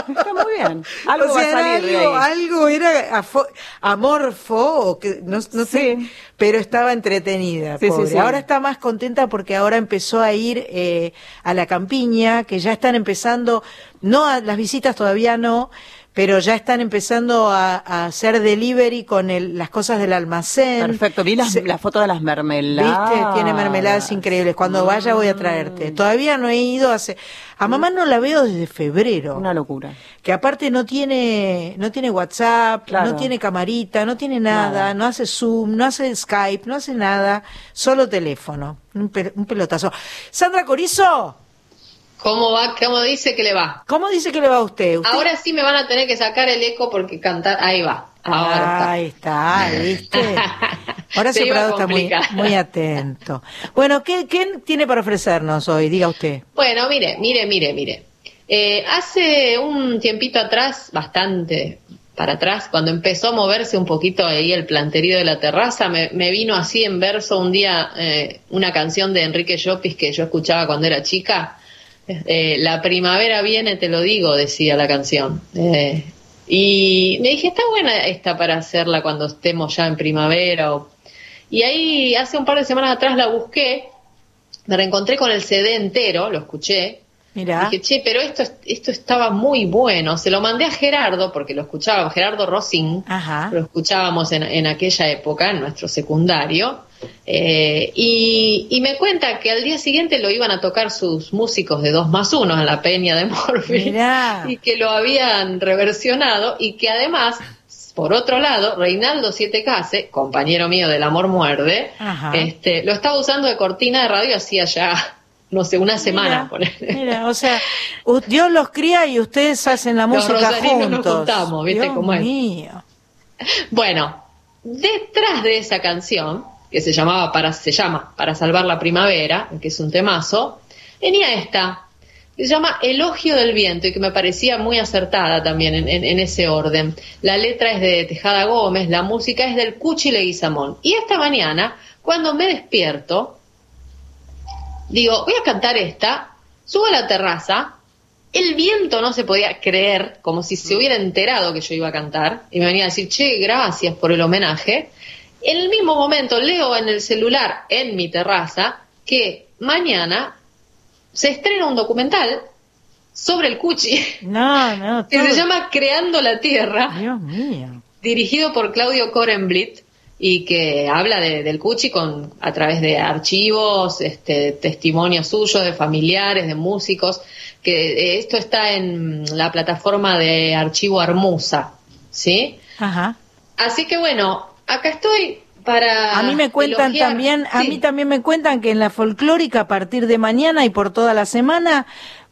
Speaker 2: está muy bien algo
Speaker 1: o sea,
Speaker 2: va a
Speaker 1: era
Speaker 2: salir de
Speaker 1: algo, algo era afo- amorfo, o que, no, no sé, pero estaba entretenida.
Speaker 2: Sí, sí,
Speaker 1: pobre.
Speaker 2: sí.
Speaker 1: Ahora está más contenta porque ahora empezó a ir eh, a la campiña, que ya están empezando, no a, las visitas todavía no, pero ya están empezando a, a hacer delivery con el, las cosas del almacén.
Speaker 2: perfecto vi las- la foto de las mermeladas
Speaker 1: Viste, tiene mermeladas increíbles. Cuando vaya voy a traerte. Todavía no he ido hace. A mamá no la veo desde febrero.
Speaker 2: una locura
Speaker 1: Que aparte no tiene, no tiene WhatsApp,
Speaker 2: Claro.
Speaker 1: no tiene camarita, no tiene nada,
Speaker 2: Nada.
Speaker 1: no hace Zoom, no hace Skype, no hace nada, solo teléfono. Un, pe- un pelotazo. Sandra Corizo,
Speaker 3: ¿Cómo va? ¿Cómo dice que le va?
Speaker 1: ¿cómo dice que le va a usted? ¿Usted-
Speaker 3: Ahora sí me van a tener que sacar el eco porque cantar. Ahí va. Ahora
Speaker 1: Ahí está, ¿viste? Horacio
Speaker 3: Se
Speaker 1: Prado está muy atento. Bueno, ¿qué, ¿qué tiene para ofrecernos hoy? Diga usted.
Speaker 3: Bueno, mire, mire, mire, mire. Eh, hace un tiempito atrás, bastante para atrás, cuando empezó a moverse un poquito ahí el planterío de la terraza, me, me vino así en verso un día eh, una canción de Enrique Llopis que yo escuchaba cuando era chica. Eh, la primavera viene, te lo digo, decía la canción. Eh, y me dije, está buena esta para hacerla cuando estemos ya en primavera. o- Y ahí, hace un par de semanas atrás la busqué, me reencontré con el CD entero, lo escuché,
Speaker 1: Mira.
Speaker 3: Dije, che, pero esto, esto estaba muy bueno. Se lo mandé a Gerardo, porque lo escuchaba, Gerardo Rosín,
Speaker 1: Ajá.
Speaker 3: lo escuchábamos en, en aquella época, en nuestro secundario. Eh, y, y me cuenta que al día siguiente lo iban a tocar sus músicos de 2 más 1 en la Peña de Morphy.
Speaker 1: Mirá.
Speaker 3: Y que lo habían reversionado y que además, por otro lado, Reinaldo Siete Case, compañero mío del Amor Muerde,
Speaker 1: Ajá.
Speaker 3: este, lo estaba usando de cortina de radio hacía ya, no sé, una semana.
Speaker 1: Mira, mira, o sea, Dios los cría y ustedes hacen la
Speaker 3: Los
Speaker 1: música
Speaker 3: rosarinos nos
Speaker 1: juntos.
Speaker 3: juntamos, ¿viste
Speaker 1: Dios
Speaker 3: cómo es?
Speaker 1: mío.
Speaker 3: Bueno, detrás de esa canción, que se llamaba para, se llama Para salvar la primavera, que es un temazo, venía esta, que se llama Elogio del viento, y que me parecía muy acertada también en, en- en ese orden. La letra es de Tejada Gómez, la música es del Cuchi Leguizamón. Y esta mañana, cuando me despierto, digo, voy a cantar esta, subo a la terraza, el viento no se podía creer, como si se hubiera enterado que yo iba a cantar, y me venía a decir, che, gracias por el homenaje. En el mismo momento leo en el celular, en mi terraza, que mañana se estrena un documental sobre el Cuchi,
Speaker 1: No, no.
Speaker 3: que se llama Creando la Tierra
Speaker 1: Dios mío.
Speaker 3: dirigido por Claudio Korenblit
Speaker 9: y que habla de- del Cuchi con, a través de archivos, este, testimonios suyos, de familiares, de músicos, que eh, esto está en la plataforma de archivo Armusa, ¿sí?
Speaker 1: Ajá.
Speaker 9: Así que bueno, acá estoy para
Speaker 1: A mí me cuentan
Speaker 9: elogiar-
Speaker 1: también, a
Speaker 9: Sí.
Speaker 1: mí también me cuentan que en la folclórica a partir de mañana y por toda la semana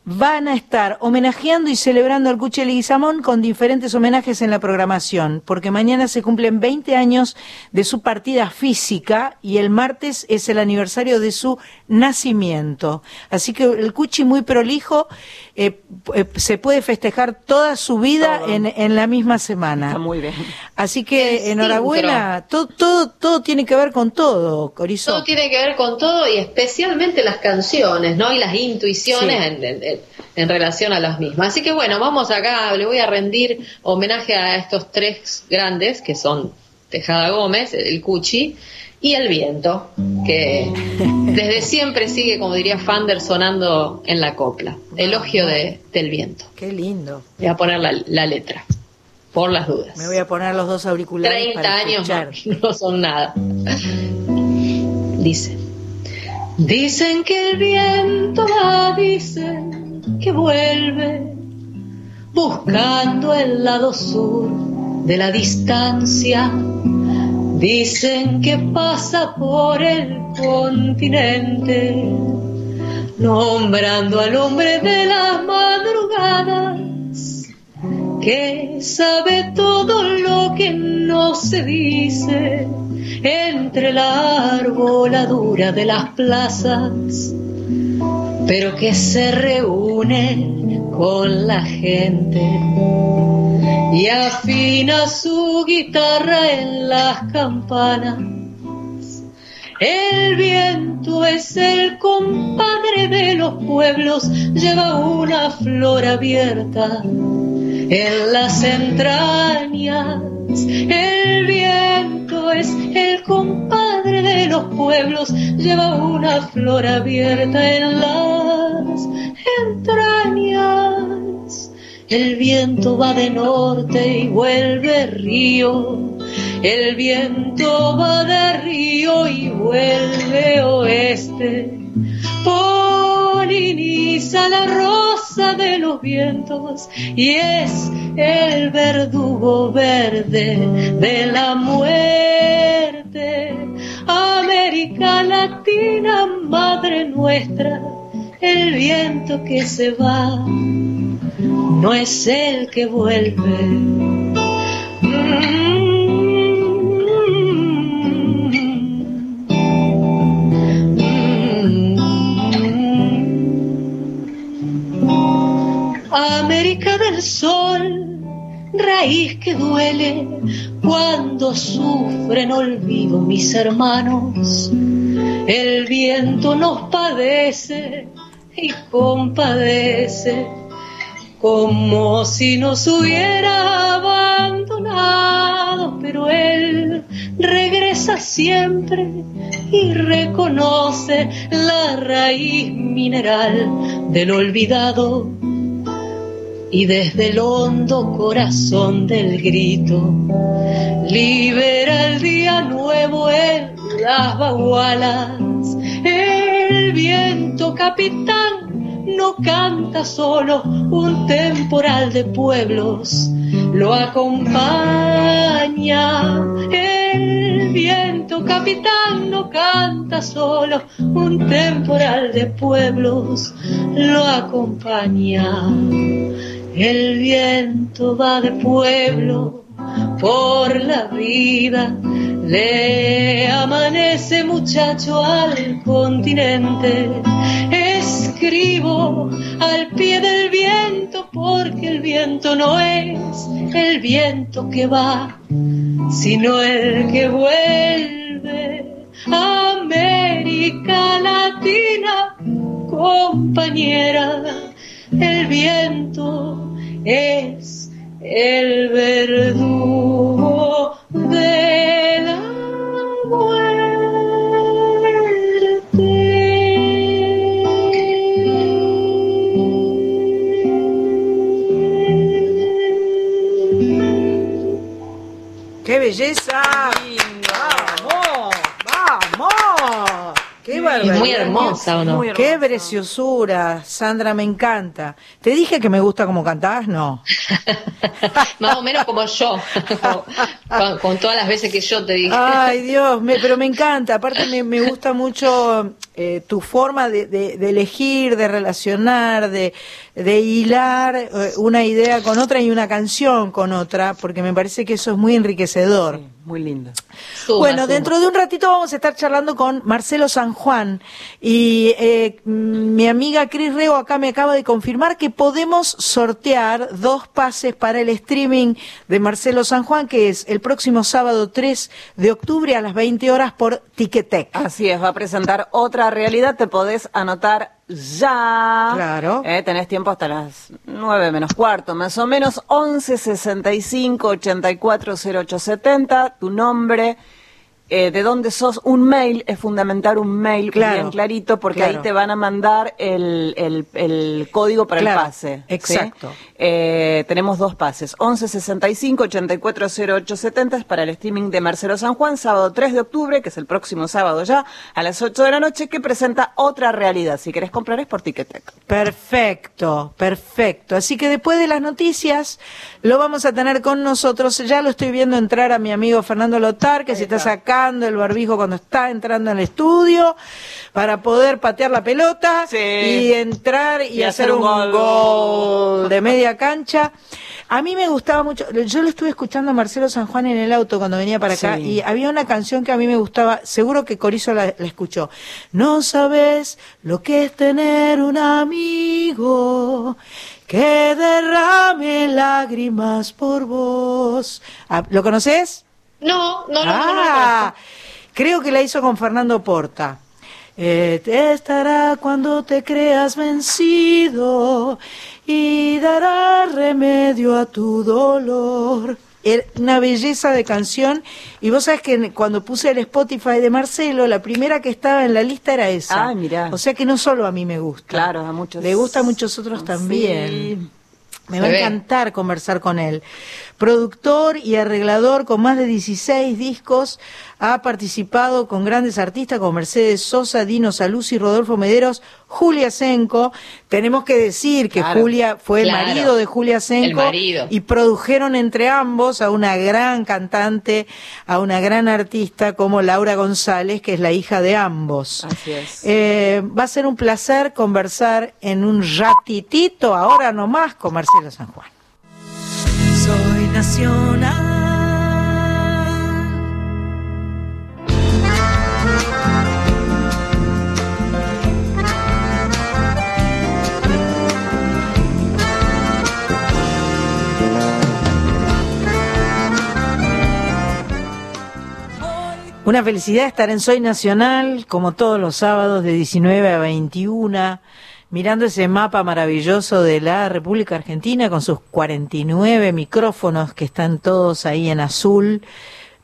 Speaker 1: van a estar homenajeando y celebrando al Cuchi Leguizamón con diferentes homenajes en la programación, porque mañana se cumplen 20 años de su partida física y el martes es el aniversario de su nacimiento. Así que el Cuchi muy prolijo eh, eh, se puede festejar toda su vida en, en la misma semana.
Speaker 2: Está muy bien.
Speaker 1: Así que enhorabuena, todo, todo, todo tiene que ver con todo, Corizo.
Speaker 9: Todo tiene que ver con todo y especialmente las canciones, ¿no? Y las intuiciones
Speaker 1: Sí.
Speaker 9: en, en- en- relación a las mismas. Así que bueno, vamos acá, le voy a rendir homenaje a estos tres grandes que son Tejada Gómez, el Cuchi y el Viento, que desde siempre sigue, como diría Fander, sonando en la copla. Elogio de, del viento.
Speaker 1: Qué lindo.
Speaker 9: Voy a poner la, la letra, por las dudas.
Speaker 1: Me voy a poner los dos auriculares
Speaker 9: 30
Speaker 1: para
Speaker 9: años más, no son nada. Dice, dicen que el viento va, dicen que vuelve, buscando el lado sur de la distancia. Dicen que pasa por el continente, nombrando al hombre de las madrugadas que sabe todo lo que no se dice entre la arboladura de las plazas, pero que se reúne con la gente y afina su guitarra en las campanas. El viento es el compadre de los pueblos, lleva una flor abierta en las entrañas. El viento es el compadre de los pueblos, lleva una flor abierta en las entrañas. El viento va de norte y vuelve río. El viento va de río y vuelve oeste. Poliniza la rosa de los vientos y es el verdugo verde de la muerte. América Latina, madre nuestra, el viento que se va no es el que vuelve. América del Sol, raíz que duele cuando sufren olvido mis hermanos. El viento nos padece y compadece como si nos hubiera abandonado, pero él regresa siempre y reconoce la raíz mineral del olvidado y desde el hondo corazón del grito libera el día nuevo en las bagualas. El viento capitán no canta solo, un temporal de pueblos lo acompaña. El viento capitán no canta solo, un temporal de pueblos lo acompaña. El viento va de pueblo por la vida, le amanece muchacho al continente. Escribo al pie del viento porque el viento no es el viento que va, sino el que vuelve. América Latina, compañera, el viento es el verdugo de
Speaker 3: muy hermosa, ¿o no?
Speaker 2: Muy
Speaker 1: Qué preciosura, Sandra, me encanta. ¿Te dije que me gusta como cantás? No.
Speaker 3: Más o menos como yo, con todas las veces que yo te dije.
Speaker 1: Ay, Dios, me- pero me encanta. Aparte, me, me gusta mucho eh, tu forma de, de- de elegir, de relacionar, de, de hilar eh, una idea con otra y una canción con otra, porque me parece que eso es muy enriquecedor.
Speaker 2: Sí, muy lindo.
Speaker 3: Suma,
Speaker 1: bueno,
Speaker 3: suma.
Speaker 1: dentro de un ratito vamos a estar charlando con Marcelo San Juan y eh, mi amiga Cris Rego acá me acaba de confirmar que podemos sortear dos pases para el streaming de Marcelo San Juan, que es el próximo sábado 3 de octubre a las 20 horas por Ticketek.
Speaker 2: Así es, va a presentar otra realidad, te podés anotar ya.
Speaker 1: Claro.
Speaker 2: Eh, tenés tiempo hasta las 9 menos cuarto, más o menos, 11 65 84 0870, tu nombre, eh, de dónde sos, un mail, es fundamental un mail
Speaker 1: Claro,
Speaker 2: bien clarito, porque
Speaker 1: claro.
Speaker 2: ahí te van a mandar el, el- el código para
Speaker 1: Claro,
Speaker 2: el pase. ¿sí?
Speaker 1: exacto.
Speaker 2: Eh, tenemos dos pases, 11 65 84 0870 es para el streaming de Marcelo San Juan, sábado 3 de octubre, que es el próximo sábado ya, a las 8 de la noche, que presenta otra realidad. Si querés comprar es por Ticketek.
Speaker 1: Perfecto, perfecto. Así que después de las noticias lo vamos a tener con nosotros. Ya lo estoy viendo entrar a mi amigo Fernando Lotar, que se está sacando el barbijo cuando está entrando al estudio para poder patear la pelota
Speaker 2: Sí.
Speaker 1: y entrar y,
Speaker 2: Y
Speaker 1: hacer,
Speaker 2: hacer
Speaker 1: un gol.
Speaker 2: gol.
Speaker 1: de media cancha. A mí me gustaba mucho, yo lo estuve escuchando a Marcelo San Juan en el auto cuando venía para acá
Speaker 2: Sí.
Speaker 1: y había una canción que a mí me gustaba, seguro que Corizo la, la escuchó. No sabes lo que es tener un amigo que derrame lágrimas por vos. Ah, ¿Lo conoces?
Speaker 3: No, no, no, no, no, no,
Speaker 1: Ah, creo que la hizo con Fernando Porta. Eh, te estará cuando te creas vencido y dará remedio a tu dolor. Era una belleza de canción y vos sabés que cuando puse el Spotify de Marcelo, la primera que estaba en la lista era esa.
Speaker 2: Ah, mirá.
Speaker 1: O sea que no solo a mí me gusta.
Speaker 2: Claro, a muchos.
Speaker 1: Le gusta a muchos otros
Speaker 2: Sí.
Speaker 1: también. Me va a encantar conversar con él. Productor y arreglador con más de 16 discos, ha participado con grandes artistas como Mercedes Sosa, Dino Saluzzi, Rodolfo Mederos, Julia Senco. Tenemos que decir que
Speaker 2: Claro.
Speaker 1: Julia fue
Speaker 3: Claro.
Speaker 1: el marido de Julia Senco y produjeron entre ambos a una gran cantante, a una gran artista como Laura González, que es la hija de ambos.
Speaker 2: Así es.
Speaker 1: Eh, va a ser un placer conversar en un ratitito, ahora nomás, con Marcelo San Juan. Nacional. Una felicidad estar en Soy Nacional, como todos los sábados de 19 a 21, mirando ese mapa maravilloso de la República Argentina con sus 49 micrófonos que están todos ahí en azul,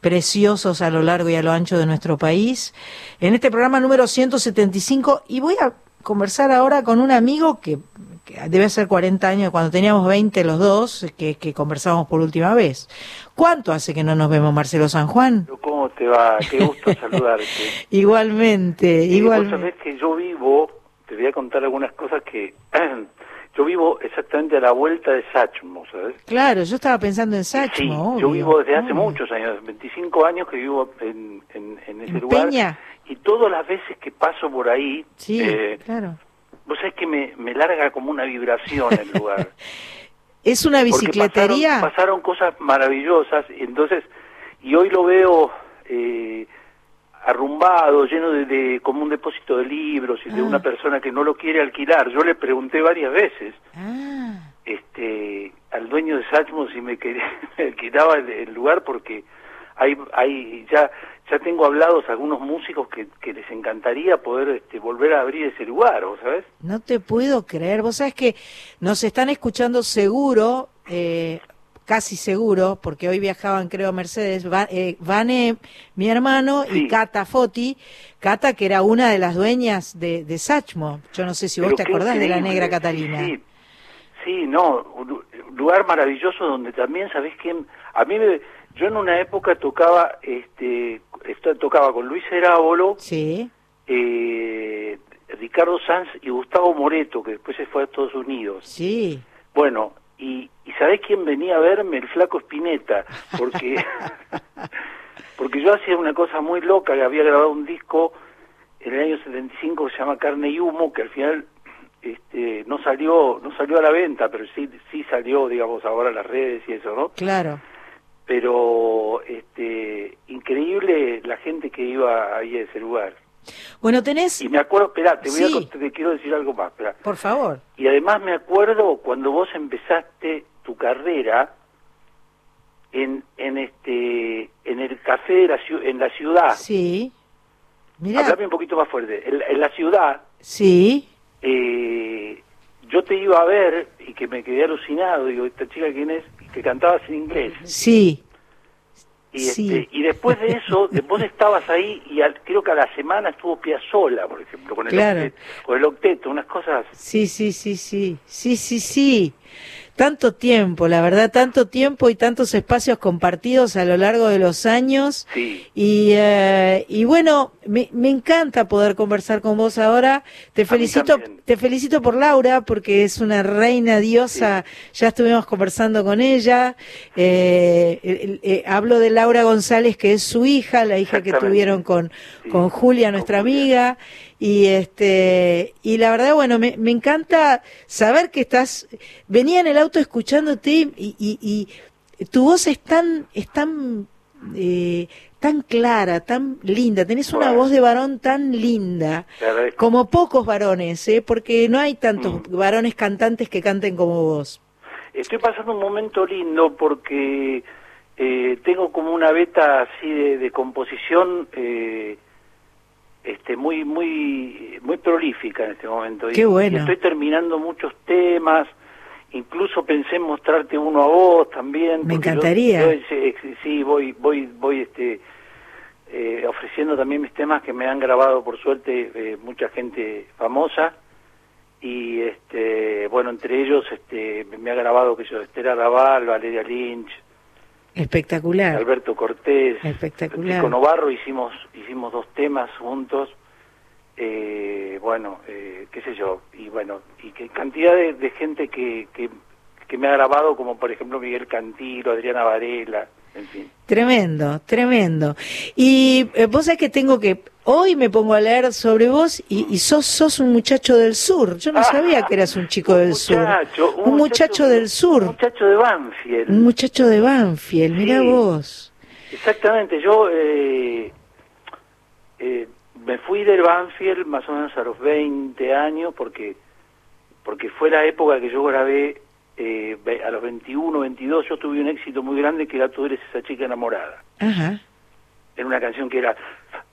Speaker 1: preciosos a lo largo y a lo ancho de nuestro país. En este programa número 175, y voy a conversar ahora con un amigo que, que debe ser 40 años, cuando teníamos 20 los dos, que, que conversábamos por última vez. ¿Cuánto hace que no nos vemos, Marcelo San Juan?
Speaker 10: ¿Cómo te va? Qué gusto saludarte.
Speaker 1: Igualmente,
Speaker 10: Y vos
Speaker 1: igualmente.
Speaker 10: sabés que yo vivo, te voy a contar algunas cosas que... yo vivo exactamente a la vuelta de Sachmo, ¿sabes?
Speaker 1: Claro, yo estaba pensando en
Speaker 10: sí,
Speaker 1: Sachmo.
Speaker 10: yo
Speaker 1: obvio.
Speaker 10: vivo desde hace
Speaker 1: Obvio.
Speaker 10: muchos años, 25 años que vivo en, en, en ese
Speaker 1: ¿En
Speaker 10: lugar.
Speaker 1: Peña?
Speaker 10: Y todas las veces que paso por ahí,
Speaker 1: Sí,
Speaker 10: eh,
Speaker 1: claro.
Speaker 10: vos sabés que me, me larga como una vibración el lugar.
Speaker 1: ¿Es una bicicletería?
Speaker 10: Pasaron, pasaron cosas maravillosas, y entonces, y hoy lo veo eh, arrumbado, lleno de, de- como un depósito de libros y de
Speaker 1: Ah.
Speaker 10: una persona que no lo quiere alquilar. Yo le pregunté varias veces
Speaker 1: Ah,
Speaker 10: este al dueño de Sachmo si me, quería, me alquilaba el, el lugar porque hay, hay ya ya tengo hablados algunos músicos que, que les encantaría poder este, volver a abrir ese lugar, ¿vos sabés?
Speaker 1: no te puedo creer. Vos sabés que nos están escuchando seguro, eh, casi seguro, porque hoy viajaban, creo, Mercedes, Va- eh, Vane, mi hermano, y. Cata Foti. Cata, que era una de las dueñas de, de Sachmo. Yo no sé si vos te acordás de la negra Catalina.
Speaker 10: Sí, sí, no, un lu- lugar maravilloso donde también, ¿sabés quién? A mí, me- yo en una época tocaba, este, esto- tocaba con Luis Herábolo
Speaker 1: Sí.
Speaker 10: eh, Ricardo Sanz y Gustavo Moreto, que después se fue a Estados Unidos.
Speaker 1: Sí.
Speaker 10: Bueno, y, y ¿sabés quién venía a verme? El flaco Spinetta, porque, porque yo hacía una cosa muy loca, que había grabado un disco en el año 75 que se llama Carne y Humo, que al final este, no salió no salió a la venta, pero sí sí salió, digamos, ahora a las redes y eso, ¿no?
Speaker 1: Claro.
Speaker 10: Pero este increíble la gente que iba ahí a ese lugar.
Speaker 1: Bueno, tenés...
Speaker 10: Y me acuerdo, espera, te, voy a
Speaker 1: Sí.
Speaker 10: cont- te quiero decir algo más, espera.
Speaker 1: Por favor.
Speaker 10: Y además me acuerdo cuando vos empezaste tu carrera en en este en el café de la en la ciudad.
Speaker 1: Sí. Mirá.
Speaker 10: Hablame un poquito más fuerte. En, en la ciudad
Speaker 1: Sí.
Speaker 10: eh, yo te iba a ver y que me quedé alucinado, digo, esta chica quién es, y que cantabas en inglés.
Speaker 1: Sí.
Speaker 10: Y,
Speaker 1: Sí.
Speaker 10: este, y después de eso, vos estabas ahí y al- creo que a la semana estuvo Piazzola, por ejemplo, con el,
Speaker 1: Claro.
Speaker 10: octeto, con el octeto, unas cosas...
Speaker 1: Sí, sí, sí, sí. Sí, sí, sí. Tanto tiempo, la verdad, tanto tiempo y tantos espacios compartidos a lo largo de los años.
Speaker 10: Sí.
Speaker 1: Y, eh, y bueno, me, me encanta poder conversar con vos ahora. Te felicito, te felicito por Laura, porque es una reina diosa. Ya estuvimos conversando con ella. Eh, eh, hablo de Laura González, que es su hija, la hija que tuvieron con, con Julia, nuestra amiga. Y este, y la verdad, bueno, me, me encanta saber que estás, venía en el auto escuchándote y, y, y tu voz es tan, es tan, eh, tan clara, tan linda, tenés una voz de varón tan linda, como pocos varones, ¿eh? porque no hay tantos
Speaker 10: Mm.
Speaker 1: varones cantantes que canten como vos.
Speaker 10: Estoy pasando un momento lindo porque eh, tengo como una beta así de, de composición eh, este muy muy muy prolífica en este momento. Y-
Speaker 1: bueno.
Speaker 10: y estoy terminando muchos temas. Incluso pensé en mostrarte uno a vos también.
Speaker 1: Me
Speaker 10: yo-
Speaker 1: encantaría.
Speaker 10: yo, sí, voy voy voy este eh, ofreciendo también mis temas que me han grabado por suerte eh, mucha gente famosa y este bueno entre ellos este me ha grabado que yo Estela Raval, Valeria Lynch,
Speaker 1: Espectacular.
Speaker 10: Alberto Cortés,
Speaker 1: Espectacular.
Speaker 10: Chico Novarro hicimos hicimos dos temas juntos eh, bueno eh, qué sé yo y bueno y que cantidad de, de gente que, que que me ha grabado como por ejemplo Miguel Cantilo, Adriana Varela, en fin.
Speaker 1: Tremendo, tremendo. Y eh, vos sabés que tengo que, hoy me pongo a leer sobre vos y, y sos, sos un muchacho del sur. Yo no sabía que eras un chico del sur. Un muchacho del sur.
Speaker 10: Un muchacho de Banfield.
Speaker 1: Un muchacho de Banfield, mirá
Speaker 10: Sí.
Speaker 1: vos.
Speaker 10: Exactamente, yo eh, eh, me fui del Banfield más o menos a los 20 años porque porque fue la época que yo grabé eh, a los 21, 22, yo tuve un éxito muy grande que era Tú eres esa chica enamorada.
Speaker 1: Ajá.
Speaker 10: Era una canción que era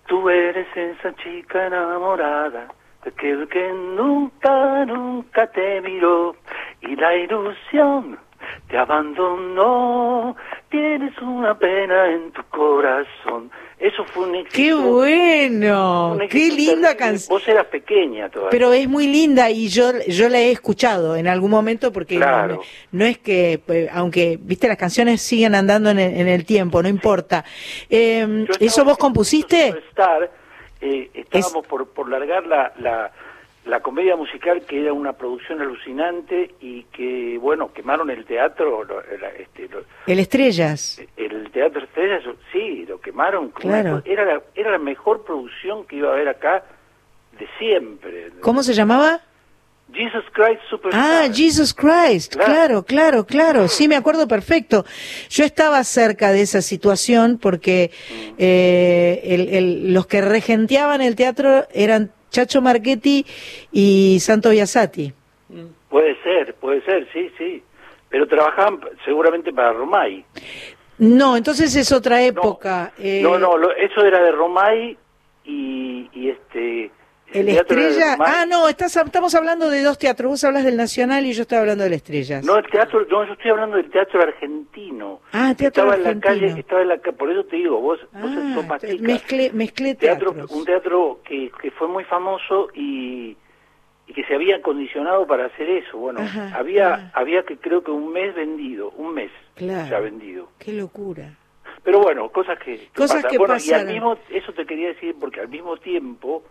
Speaker 10: Tú eres esa chica enamorada aquel que nunca, nunca te miró y la ilusión te abandonó. Tienes una pena en tu corazón. Eso fue un éxito.
Speaker 1: ¡Qué bueno!
Speaker 10: un
Speaker 1: ¡Qué linda canción!
Speaker 10: Vos eras pequeña todavía.
Speaker 1: Pero es muy linda y yo, yo la he escuchado en algún momento porque
Speaker 10: Claro.
Speaker 1: no, no es que, eh, aunque, viste, las canciones siguen andando en el, en el tiempo, no importa. Eh, ¿Eso vos compusiste?
Speaker 10: Superstar, eh, estábamos por, por largar la, la, la comedia musical que era una producción alucinante y que, bueno, quemaron el teatro, lo- este, lo-
Speaker 1: El Estrellas.
Speaker 10: el teatro Estrellas, sí, lo quemaron.
Speaker 1: Claro.
Speaker 10: era, la, era la mejor producción que iba a haber acá de siempre.
Speaker 1: ¿Cómo se llamaba?
Speaker 10: Jesus Christ Superstar.
Speaker 1: Ah, Jesus Christ, claro, claro, claro, sí me acuerdo perfecto. Yo estaba cerca de esa situación porque
Speaker 10: Mm.
Speaker 1: eh, el- el- los que regenteaban el teatro eran Chacho Marchetti y Santo Biasati.
Speaker 10: Puede ser, puede ser, sí, sí. Pero trabajaban seguramente para Romay.
Speaker 1: No, entonces es otra época. eh,
Speaker 10: No, no, lo- eso era de Romay y, y este...
Speaker 1: El
Speaker 10: teatro de
Speaker 1: Estrella. Ah, no, estás, estamos hablando de dos teatros. Vos hablas del Nacional y yo estaba hablando del Estrellas.
Speaker 10: No, el teatro, no, yo estoy hablando del teatro argentino.
Speaker 1: Ah, teatro
Speaker 10: estaba en la calle, estaba en la por eso te digo, vos, vos
Speaker 1: Ah,
Speaker 10: sos más chica.
Speaker 1: mezclé, mezclé
Speaker 10: teatro, un teatro que, que fue muy famoso y, y que se había condicionado para hacer eso. Bueno,
Speaker 1: Ajá,
Speaker 10: había había que creo que un mes vendido, un mes
Speaker 1: Claro.
Speaker 10: ya vendido.
Speaker 1: Qué locura.
Speaker 10: Pero bueno, cosas que, que
Speaker 1: Cosas
Speaker 10: pasan.
Speaker 1: que
Speaker 10: bueno, y al
Speaker 1: pasaron.
Speaker 10: mismo, eso te quería decir porque al mismo tiempo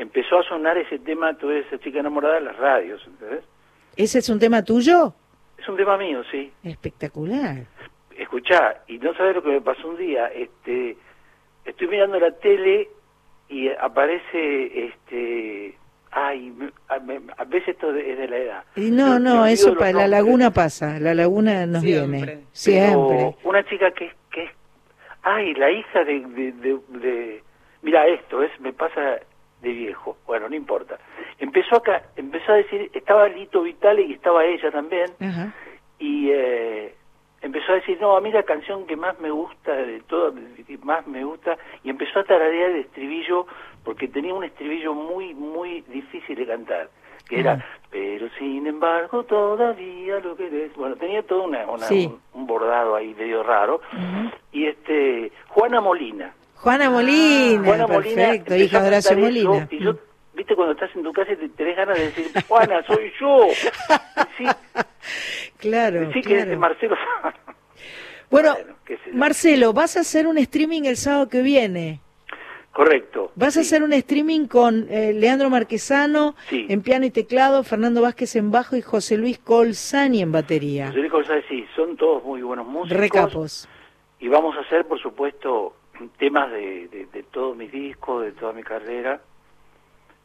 Speaker 10: empezó a sonar ese tema, toda esa chica enamorada en las radios, ¿entendés?
Speaker 1: ¿Ese es un tema tuyo?
Speaker 10: Es un tema mío, sí.
Speaker 1: Espectacular.
Speaker 10: Escuchá, y no sabes lo que me pasó un día, este, estoy mirando la tele y aparece, este, ay, me- a, me- a veces esto de- es de la edad.
Speaker 1: Y no, no, eso para la laguna pasa, la laguna nos
Speaker 2: Siempre.
Speaker 1: viene.
Speaker 10: Pero
Speaker 1: Siempre.
Speaker 10: una chica que, que es, ay, la hija de, de, de, de- mira esto, es, me pasa de viejo, bueno, no importa. Empezó acá, empezó a decir, estaba Lito Vitale y estaba ella también, y eh, empezó a decir, no, a mí la canción que más me gusta de todas, más me gusta, y empezó a tararear el estribillo, porque tenía un estribillo muy, muy difícil de cantar, que era, pero sin embargo todavía lo querés. Bueno, tenía todo una, una-
Speaker 1: Sí.
Speaker 10: un, un bordado ahí medio raro, y este, Juana Molina.
Speaker 1: Juana Molina,
Speaker 10: Juana Molina
Speaker 1: perfecto, hija de Horacio
Speaker 10: eso,
Speaker 1: Molina.
Speaker 10: Y yo, viste, cuando estás en tu casa y te tenés ganas de decir, Juana, soy yo. Sí,
Speaker 1: Claro,
Speaker 10: sí que es de. Marcelo.
Speaker 1: Bueno. Marcelo, vas a hacer un streaming el sábado que viene.
Speaker 10: Correcto.
Speaker 1: Vas a hacer un streaming con eh, Leandro Marquesano
Speaker 10: Sí.
Speaker 1: en piano y teclado, Fernando Vázquez en bajo y José Luis Colsani en batería.
Speaker 10: José Luis González, sí, son todos muy buenos músicos.
Speaker 1: Recapos.
Speaker 10: Y vamos a hacer, por supuesto, temas de, de, de todos mis discos, de toda mi carrera,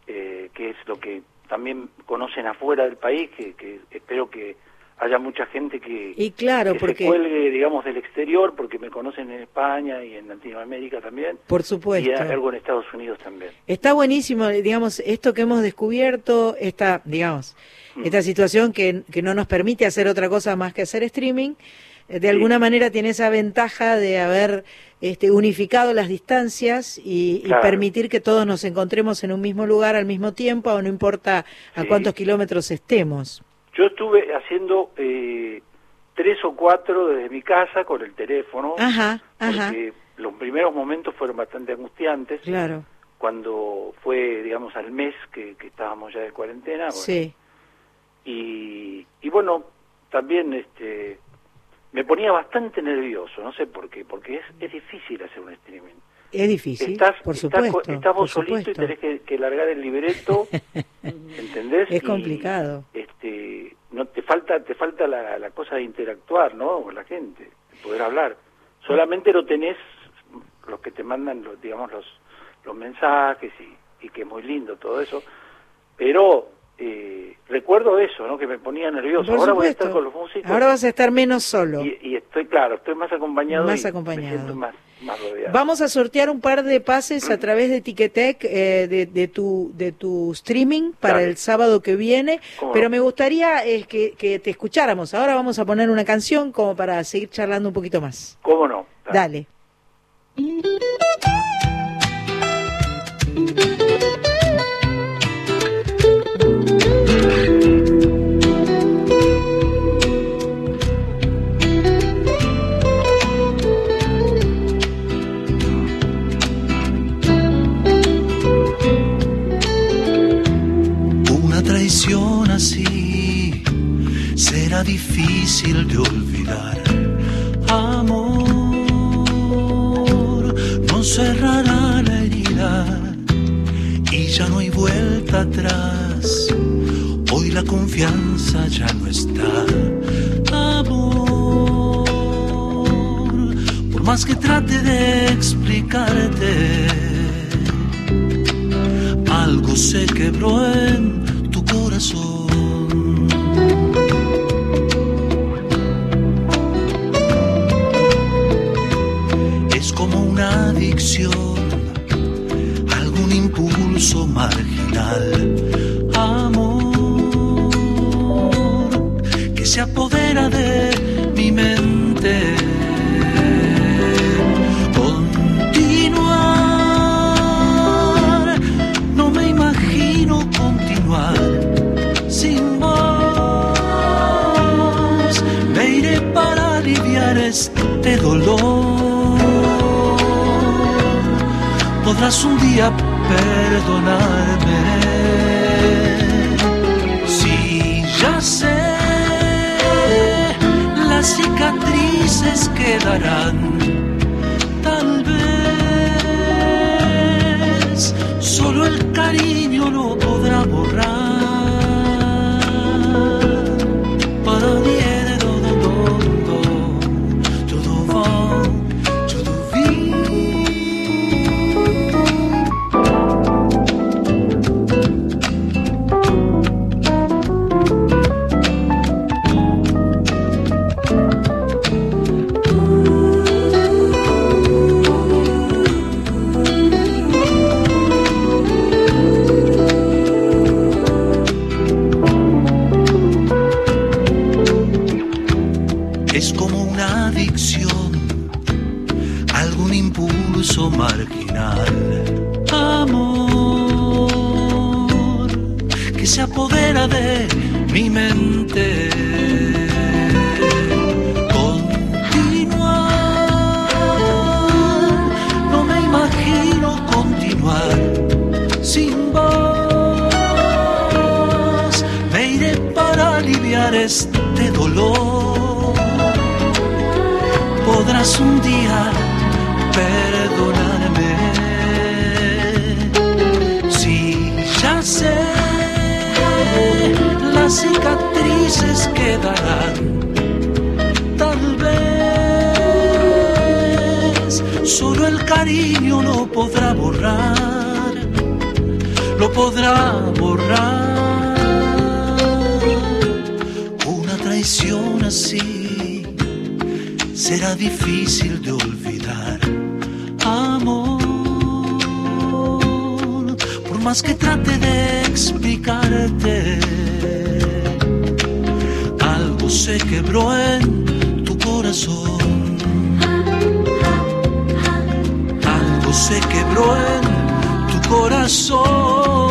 Speaker 10: eh, que es lo que también conocen afuera del país, que, que espero que haya mucha gente que,
Speaker 1: Y claro,
Speaker 10: que
Speaker 1: porque
Speaker 10: se cuelgue, digamos, del exterior, porque me conocen en España y en Latinoamérica también,
Speaker 1: por
Speaker 10: y
Speaker 1: supuesto.
Speaker 10: algo en Estados Unidos también.
Speaker 1: Está buenísimo, digamos, esto que hemos descubierto, esta, digamos,
Speaker 10: Mm.
Speaker 1: esta situación que, que no nos permite hacer otra cosa más que hacer streaming, eh, de alguna manera tiene esa ventaja de haber este, unificado las distancias y, permitir que todos nos encontremos en un mismo lugar al mismo tiempo, o no importa a
Speaker 10: Sí.
Speaker 1: cuántos kilómetros estemos.
Speaker 10: Yo estuve haciendo eh, tres o cuatro desde mi casa con el teléfono,
Speaker 1: Ajá, ajá,
Speaker 10: porque los primeros momentos fueron bastante angustiantes.
Speaker 1: claro,
Speaker 10: cuando fue, digamos, al mes que, que estábamos ya de cuarentena. bueno,
Speaker 1: sí,
Speaker 10: y, y bueno, también este me ponía bastante nervioso, no sé por qué, porque es, es difícil hacer un streaming.
Speaker 1: es difícil,
Speaker 10: estás,
Speaker 1: por
Speaker 10: estás
Speaker 1: supuesto,
Speaker 10: estás
Speaker 1: por
Speaker 10: vos solito y tenés que, que largar el libreto, ¿entendés?
Speaker 1: Es
Speaker 10: Y,
Speaker 1: complicado.
Speaker 10: este, no te falta, te falta la, la cosa de interactuar, ¿no? Con la gente, de poder hablar. Solamente lo tenés los que te mandan, los, digamos, los, los mensajes y, y que es muy lindo todo eso. Pero eh, recuerdo eso, ¿no? Que me ponía nervioso.
Speaker 1: Por
Speaker 10: Ahora voy a
Speaker 1: supuesto.
Speaker 10: estar con los músicos
Speaker 1: Ahora vas a estar menos solo.
Speaker 10: y, y estoy, claro, estoy más acompañado
Speaker 1: Más
Speaker 10: y
Speaker 1: acompañado.
Speaker 10: me siento más, más rodeado.
Speaker 1: Vamos a sortear un par de pases a través de Ticketek eh, de, de tu de tu streaming para
Speaker 10: Dale.
Speaker 1: el sábado que viene,
Speaker 10: ¿Cómo
Speaker 1: pero
Speaker 10: no?
Speaker 1: me gustaría eh, que, que te escucháramos. Ahora vamos a poner una canción como para seguir charlando un poquito más.
Speaker 10: ¿Cómo no?
Speaker 1: Dale.
Speaker 11: Difícil de olvidar. Amor, no cerrará la herida y ya no hay vuelta atrás. Hoy la confianza ya no está. Amor, por más que trate de explicarte algo se quebró en tu corazón. Es como una adicción, algún impulso marginal. Amor que se apodera de mi mente. Continuar, no me imagino continuar sin vos. Me iré para aliviar este dolor. Podrás un día perdonarme. Si ya sé, las cicatrices quedarán un día perdonarme. Si ya sé, las cicatrices quedarán. Tal vez solo el cariño lo podrá borrar, lo podrá borrar. Una traición así será difícil de olvidar. Amor, por más que trate de explicarte, algo se quebró en tu corazón. Algo se quebró en tu corazón.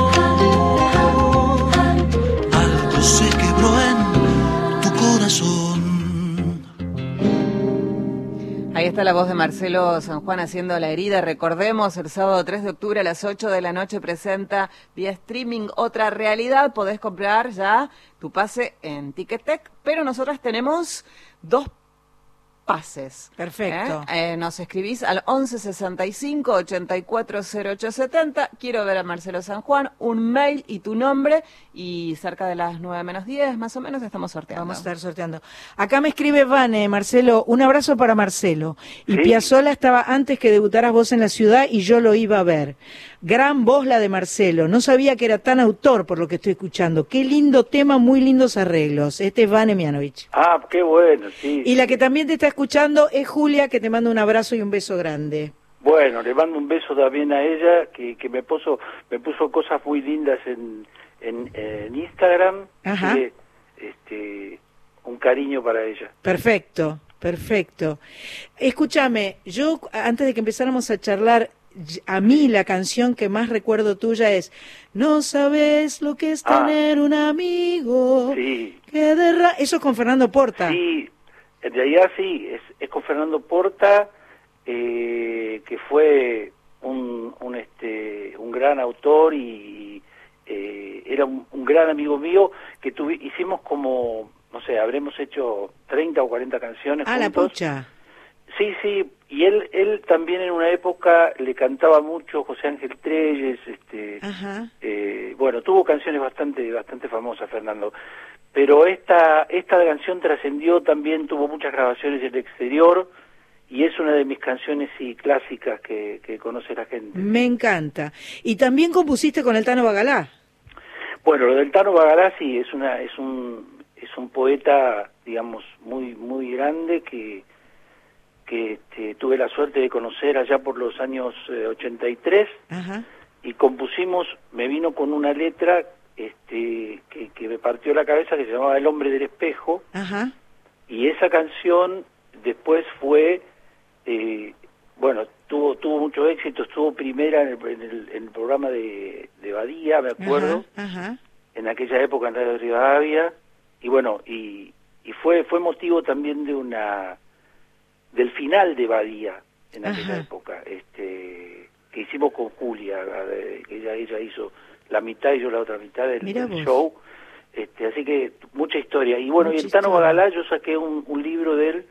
Speaker 2: Está la voz de Marcelo San Juan haciendo la herida. Recordemos, el sábado 3 de octubre a las 8 de la noche presenta vía streaming Otra Realidad. Podés comprar ya tu pase en Ticketek, pero nosotras tenemos dos pases.
Speaker 1: Perfecto.
Speaker 2: ¿eh? Eh, nos escribís al 1165 840870. Quiero ver a Marcelo San Juan, un mail y tu nombre. Y cerca de las 9 menos 10, más o menos, estamos sorteando.
Speaker 1: Vamos a estar sorteando. Acá me escribe Vane, Marcelo, un abrazo para Marcelo. Y Piazzola estaba antes que debutaras vos en la ciudad y yo lo iba a ver. Gran voz la de Marcelo. No sabía que era tan autor por lo que estoy escuchando. Qué lindo tema, muy lindos arreglos. Este es Vane Mianovich.
Speaker 10: Ah, qué bueno, sí.
Speaker 1: Y la que también te está escuchando es Julia, que te manda un abrazo y un beso grande.
Speaker 10: Bueno, le mando un beso también a ella, que, que me puso me puso cosas muy lindas en, en, en Instagram.
Speaker 1: Ajá.
Speaker 10: Que, este, un cariño para ella.
Speaker 1: Perfecto, perfecto. Escúchame, yo antes de que empezáramos a charlar, a mí la canción que más recuerdo tuya es No sabes lo que es
Speaker 10: Ah.
Speaker 1: tener un amigo.
Speaker 10: Sí.
Speaker 1: que derra-". Eso es con Fernando Porta.
Speaker 10: Sí, en realidad sí, es, es con Fernando Porta, eh, que fue un, un, este, un gran autor y eh, era un, un gran amigo mío que tuvi- hicimos como, no sé, habremos hecho 30 o 40 canciones
Speaker 1: Ah, la
Speaker 10: juntos. Sí, sí, y él él también en una época le cantaba mucho José Ángel Treyes, este, eh, bueno, tuvo canciones bastante bastante famosas, Fernando. Pero esta esta canción trascendió también, tuvo muchas grabaciones en el exterior y es una de mis canciones sí clásicas que, que conoce la gente.
Speaker 1: Me encanta. Y también compusiste con el Tano Bagalá.
Speaker 10: Bueno, lo del Tano Bagalá sí es una es un es un poeta, digamos, muy muy grande que que este, tuve la suerte de conocer allá por los años eh, 83
Speaker 1: Ajá.
Speaker 10: y compusimos, me vino con una letra este, que, que me partió la cabeza que se llamaba El hombre del espejo
Speaker 1: Ajá.
Speaker 10: y esa canción después fue, eh, bueno, tuvo tuvo mucho éxito, estuvo primera en el, en el, en el programa de, de Badía, me acuerdo,
Speaker 1: Ajá. Ajá.
Speaker 10: en aquella época en Radio Rivadavia y bueno, y, y fue fue motivo también de una del final de Badía en aquella
Speaker 1: Ajá.
Speaker 10: época, este que hicimos con Julia, que ella ella hizo la mitad y yo la otra mitad del, show. Este, así que mucha historia. Y bueno, y en Tano. Bagalá yo saqué un, un libro de él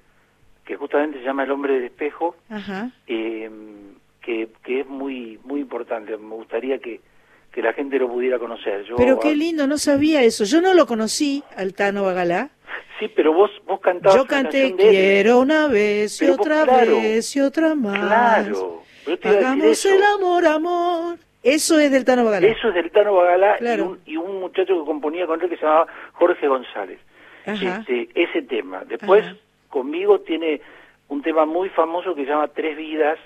Speaker 10: que justamente se llama El hombre del espejo,
Speaker 1: Ajá.
Speaker 10: eh, que, que es muy muy importante. Me gustaría que, que la gente lo pudiera conocer. Yo,
Speaker 1: Pero qué lindo, no sabía eso. Yo no lo conocí, al Tano Bagalá.
Speaker 10: Sí, pero vos, vos cantabas
Speaker 1: Yo
Speaker 10: una
Speaker 1: canté
Speaker 10: de.
Speaker 1: Quiero una vez y
Speaker 10: vos,
Speaker 1: otra
Speaker 10: claro,
Speaker 1: vez y otra más.
Speaker 10: Claro,
Speaker 1: Hagamos el amor, amor. Eso es del Tano Bagalá.
Speaker 10: Eso es del Tano Bagalá
Speaker 1: Claro.
Speaker 10: y, un, y un muchacho que componía con él que se llamaba Jorge González.
Speaker 1: Ajá.
Speaker 10: Este, ese tema. Después,
Speaker 1: Ajá.
Speaker 10: conmigo tiene un tema muy famoso que se llama Tres Vidas.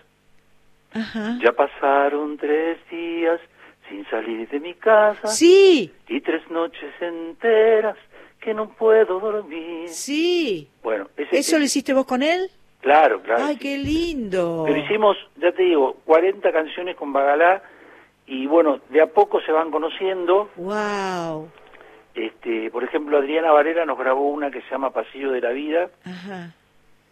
Speaker 1: Ajá.
Speaker 10: Ya pasaron tres días sin salir de mi casa.
Speaker 1: Sí,
Speaker 10: Y tres noches enteras que no puedo dormir.
Speaker 1: sí.
Speaker 10: Bueno, ese
Speaker 1: ¿Eso lo hiciste vos con él?
Speaker 10: Claro, claro.
Speaker 1: Ay, qué lindo.
Speaker 10: Pero hicimos, ya te digo, 40 canciones con Bagalá y bueno, de a poco se van conociendo.
Speaker 1: Wow.
Speaker 10: Este, por ejemplo, Adriana Varela nos grabó una que se llama Pasillo de la Vida,
Speaker 1: Ajá.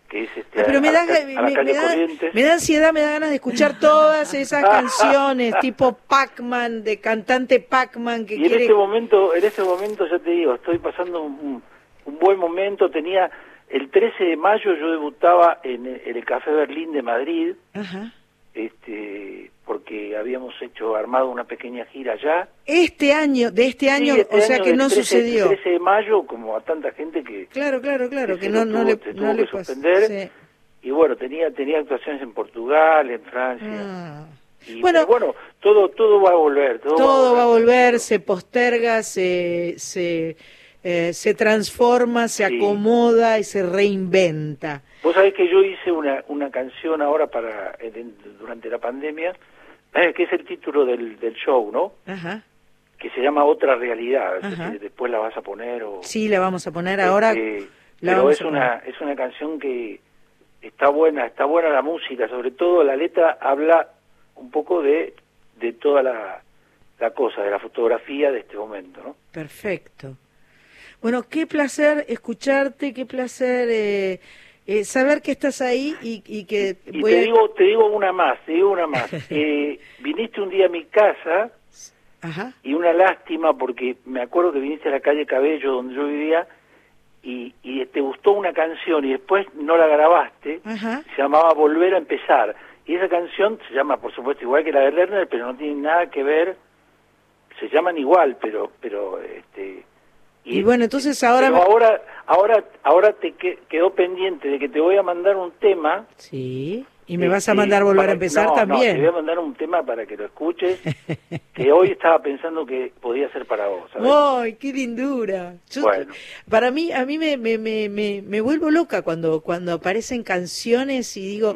Speaker 10: Que es este,
Speaker 1: pero
Speaker 10: a,
Speaker 1: me da,
Speaker 10: a la ca-
Speaker 1: me, da,
Speaker 10: Corrientes.
Speaker 1: me da ansiedad, me da ganas de escuchar todas esas canciones, tipo Pac-Man, de cantante Pac-Man que
Speaker 10: Y en
Speaker 1: quiere...
Speaker 10: este momento, en este momento ya te digo, estoy pasando un, un buen momento. Tenía el 13 de mayo yo debutaba en, el- en el Café Berlín de Madrid,
Speaker 1: Ajá.
Speaker 10: este, porque habíamos hecho armado una pequeña gira allá.
Speaker 1: Este año, de este año,
Speaker 10: Sí, este
Speaker 1: o sea
Speaker 10: año
Speaker 1: que no
Speaker 10: 13
Speaker 1: sucedió.
Speaker 10: 13 de mayo, como a tanta gente que
Speaker 1: Claro, claro, claro,
Speaker 10: que
Speaker 1: no,
Speaker 10: lo
Speaker 1: no
Speaker 10: tuvo-
Speaker 1: le, no
Speaker 10: tuvo
Speaker 1: le
Speaker 10: que suspender.
Speaker 1: Sí.
Speaker 10: y bueno tenía tenía actuaciones en Portugal, en Francia.
Speaker 1: Ah.
Speaker 10: Y,
Speaker 1: Bueno,
Speaker 10: bueno, todo todo va a volver, todo,
Speaker 1: Todo va a volver, se posterga, se, se, eh, se transforma, se
Speaker 10: Sí.
Speaker 1: acomoda y se reinventa.
Speaker 10: Vos sabés que yo hice una, una canción ahora para eh, durante la pandemia, eh, que es el título del, del show, ¿no?
Speaker 1: Ajá.
Speaker 10: Que se llama Otra Realidad. si después la vas a poner o...
Speaker 1: Sí, la vamos a poner ahora.
Speaker 10: Este,
Speaker 1: la
Speaker 10: pero es una, es una canción que está buena, está buena la música, sobre todo la letra habla un poco de, de toda la, la cosa, de la fotografía de este momento, ¿no?
Speaker 1: Perfecto. Bueno, qué placer escucharte, qué placer eh, eh, saber que estás ahí y, y que
Speaker 10: Y
Speaker 1: voy
Speaker 10: te
Speaker 1: a...
Speaker 10: digo, te digo una más, te digo una más. Eh, viniste un día a mi casa
Speaker 1: Ajá.
Speaker 10: y una lástima porque me acuerdo que viniste a la calle Cabello donde yo vivía y, y te gustó una canción y después no la grabaste,
Speaker 1: Ajá.
Speaker 10: se llamaba Volver a empezar. Y esa canción se llama, por supuesto, igual que la de Lerner, pero no tiene nada que ver, se llaman igual, pero, pero, este...
Speaker 1: Y bueno, entonces ahora...
Speaker 10: pero ahora, ahora, ahora te que- quedó pendiente de que te voy a mandar un tema
Speaker 1: Sí. Y me vas a
Speaker 10: este,
Speaker 1: mandar volver
Speaker 10: para-
Speaker 1: a empezar
Speaker 10: no, no,
Speaker 1: también.
Speaker 10: te voy a mandar un tema para que lo escuches, que hoy estaba pensando que podía ser para vos. ¿sabes?
Speaker 1: ¡Ay, qué lindura! Yo-
Speaker 10: Bueno.
Speaker 1: Para mí, a mí me, me, me, me, me vuelvo loca cuando, cuando aparecen canciones y digo,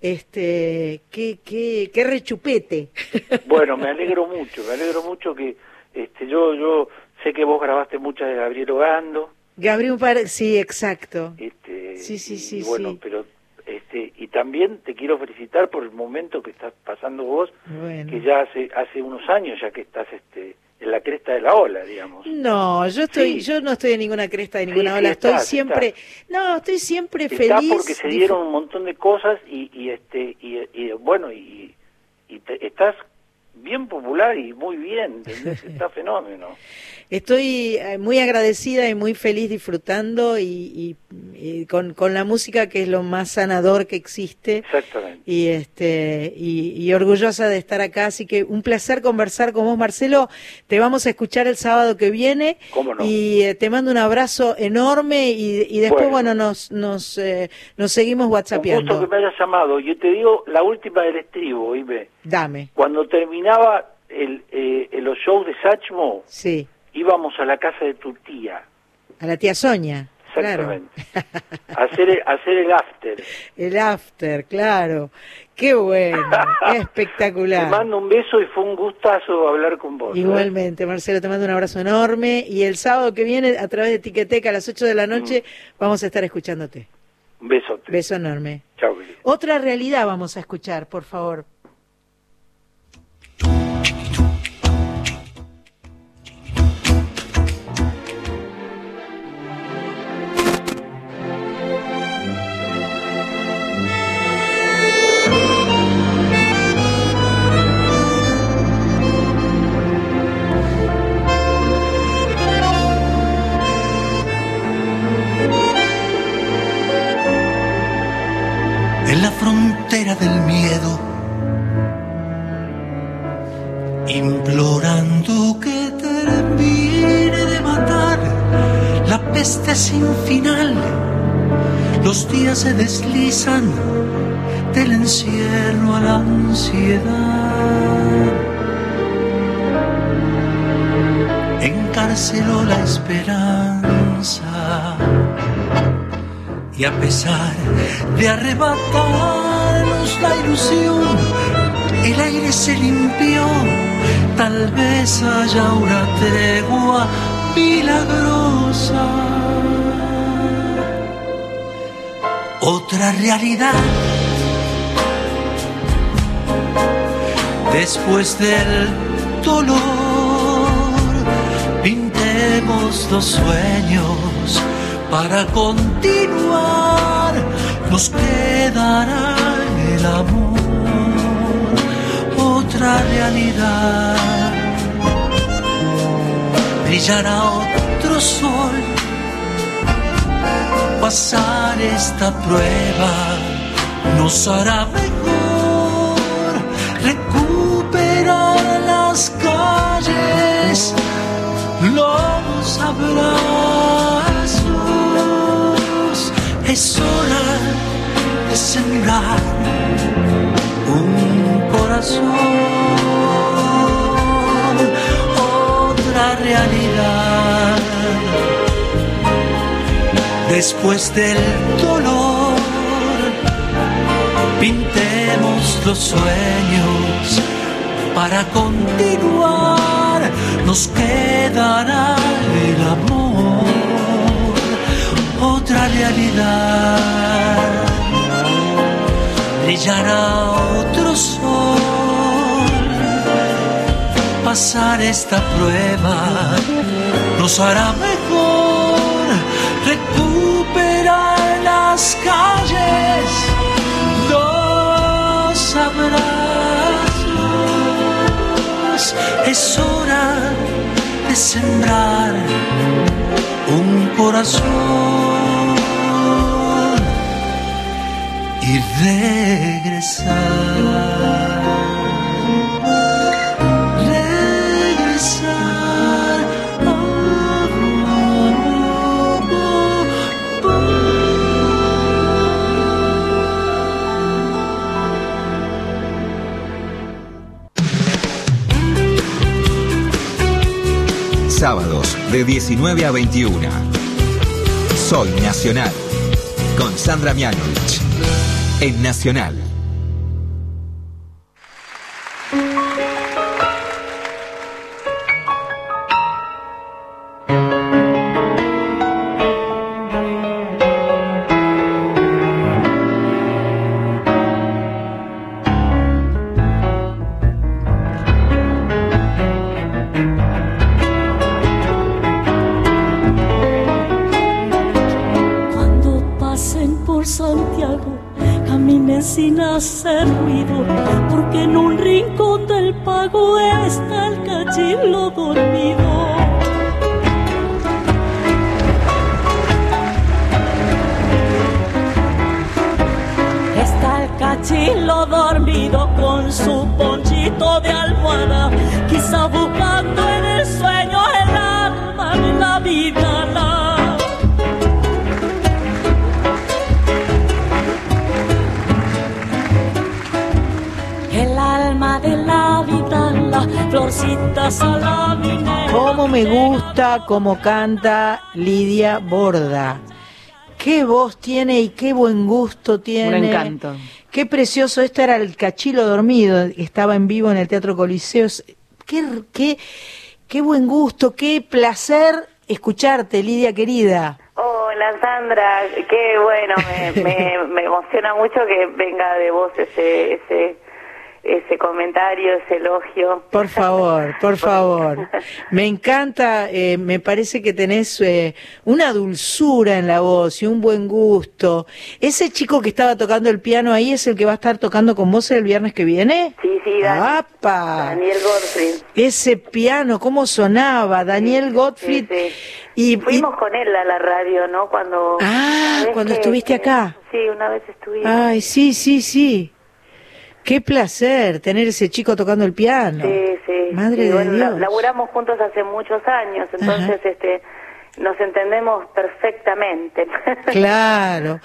Speaker 1: este, qué, qué, qué rechupete.
Speaker 10: Bueno, me alegro mucho, me alegro mucho que este, yo, yo sé que vos grabaste muchas de Gabriel Ogando,
Speaker 1: Gabriel Par- sí, exacto.
Speaker 10: este,
Speaker 1: Sí, sí,
Speaker 10: y-
Speaker 1: sí,
Speaker 10: y bueno,
Speaker 1: sí.
Speaker 10: pero este, y también te quiero felicitar por el momento que estás pasando vos,
Speaker 1: Bueno.
Speaker 10: que ya hace hace unos años ya que estás este en la cresta de la ola, digamos.
Speaker 1: No, yo estoy,
Speaker 10: Sí.
Speaker 1: yo no estoy en ninguna cresta de ninguna
Speaker 10: sí,
Speaker 1: ola, estoy siempre, no, estoy siempre
Speaker 10: Está
Speaker 1: feliz.
Speaker 10: porque se dieron un montón de cosas y, y este y, y, bueno y, y te- estás bien popular y muy bien, ¿entendés? Está fenómeno.
Speaker 1: Estoy eh, muy agradecida y muy feliz disfrutando y, y- y con, con la música que es lo más sanador que existe
Speaker 10: Exactamente.
Speaker 1: y este y, y orgullosa de estar acá así que un placer conversar con vos Marcelo te vamos a escuchar el sábado que viene
Speaker 10: ¿Cómo no?
Speaker 1: y eh, te mando un abrazo enorme y, después
Speaker 10: Bueno.
Speaker 1: bueno, nos nos eh, nos seguimos
Speaker 10: Un gusto
Speaker 1: whatsappeando
Speaker 10: que me hayas llamado. Yo te digo la última del estribo, oíme.
Speaker 1: Dame
Speaker 10: Cuando terminaba el, eh, los shows de Sachmo,
Speaker 1: sí
Speaker 10: íbamos a la casa de tu tía.
Speaker 1: a la tía Sonia claro
Speaker 10: Exactamente. A hacer, el- hacer el after.
Speaker 1: el after claro qué bueno
Speaker 10: Te
Speaker 1: espectacular
Speaker 10: mando un beso y fue un gustazo hablar con vos. ¿eh?
Speaker 1: Igualmente, Marcelo, te mando un abrazo enorme y el sábado que viene, a través de Tiqueteca a las 8 de la noche, vamos a estar escuchándote.
Speaker 10: Un besote.
Speaker 1: Beso enorme.
Speaker 10: Chao.
Speaker 1: Otra realidad vamos a escuchar, por favor.
Speaker 11: Sin final. Los días se deslizan del encierro a la ansiedad. Encarceló la esperanza y a pesar de arrebatarnos la ilusión, el aire se limpió, tal vez haya una tregua milagrosa. Otra realidad. Después del dolor, pintemos los sueños para continuar. Nos quedará el amor otra realidad. Brillará otro sol. Pasar esta prueba nos hará mejor. Recuperar las calles, los abrazos. Es hora de sembrar un corazón, otra realidad. Después del dolor, pintemos los sueños para continuar. Nos quedará el amor, otra realidad brillará otro sol. Pasar esta prueba nos hará mejor las calles, los abrazos. Es hora de sembrar un corazón y. Regresar.
Speaker 12: Sábados de 19 a 21. Soy Nacional. Con Sandra Mianovich. En Nacional.
Speaker 1: Cómo canta Lidia Borda. Qué voz tiene y qué buen gusto tiene.
Speaker 2: Un encanto.
Speaker 1: Qué precioso. Este era el Cachilo Dormido. Estaba en vivo en el Teatro Coliseo. Qué, qué, qué buen gusto, qué placer escucharte, Lidia querida.
Speaker 13: Hola Sandra, qué bueno, me, me, me emociona mucho que venga de vos ese, ese, ese comentario, ese elogio.
Speaker 1: Por favor, por favor. Me encanta, eh, me parece que tenés eh, una dulzura en la voz y un buen gusto. ¿Ese chico que estaba tocando el piano ahí es el que va a estar tocando con vos el viernes que viene?
Speaker 13: Sí, sí, Dan-
Speaker 1: ¡Apa!
Speaker 13: Daniel Gottfried.
Speaker 1: Ese piano, ¿cómo sonaba? Daniel Gottfried.
Speaker 13: Sí,
Speaker 1: Y,
Speaker 13: Fuimos con él a la radio, ¿no? Cuando.
Speaker 1: Ah, cuando
Speaker 13: que-
Speaker 1: estuviste acá.
Speaker 13: Sí, una vez estuvimos.
Speaker 1: Ay, sí, sí, sí. Qué placer tener ese chico tocando el piano.
Speaker 13: Sí, sí.
Speaker 1: Madre
Speaker 13: sí,
Speaker 1: de
Speaker 13: bueno,
Speaker 1: Dios.
Speaker 13: laburamos juntos hace muchos años, entonces este nos entendemos perfectamente.
Speaker 1: Claro,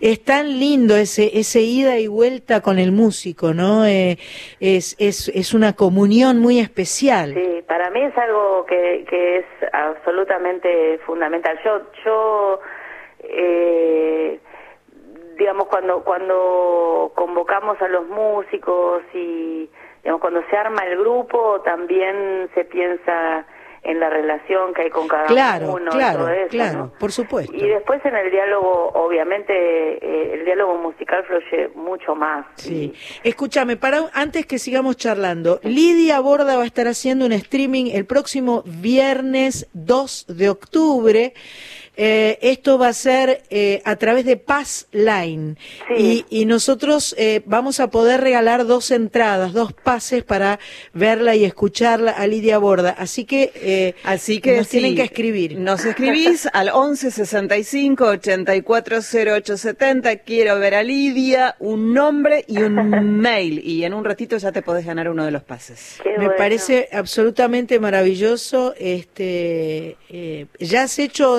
Speaker 1: es tan lindo ese ese ida y vuelta con el músico, ¿no? Eh, es, es, es una comunión muy especial.
Speaker 13: Sí, para mí es algo que, que es absolutamente fundamental. Yo, yo, eh, digamos, cuando cuando convocamos a los músicos y, digamos, cuando se arma el grupo, también se piensa en la relación que hay con cada
Speaker 1: Claro,
Speaker 13: uno y
Speaker 1: claro,
Speaker 13: todo eso,
Speaker 1: claro,
Speaker 13: ¿no?
Speaker 1: por supuesto.
Speaker 13: Y después en el diálogo, obviamente, eh, el diálogo musical fluye mucho más.
Speaker 1: Sí. Escúchame, para antes que sigamos charlando, Lidia Borda va a estar haciendo un streaming el próximo viernes 2 de octubre. Eh, esto va a ser eh, a través de Pass Line y, y nosotros eh, vamos a poder regalar dos entradas, dos pases para verla y escucharla a Lidia Borda. Así que, eh,
Speaker 2: Así que
Speaker 1: nos tienen que escribir.
Speaker 2: Nos escribís al 11 65 84 0870. Quiero ver a Lidia, un nombre y un mail. Y en un ratito ya te podés ganar uno de los pases.
Speaker 1: Me parece absolutamente maravilloso. Este, eh, ¿Ya has hecho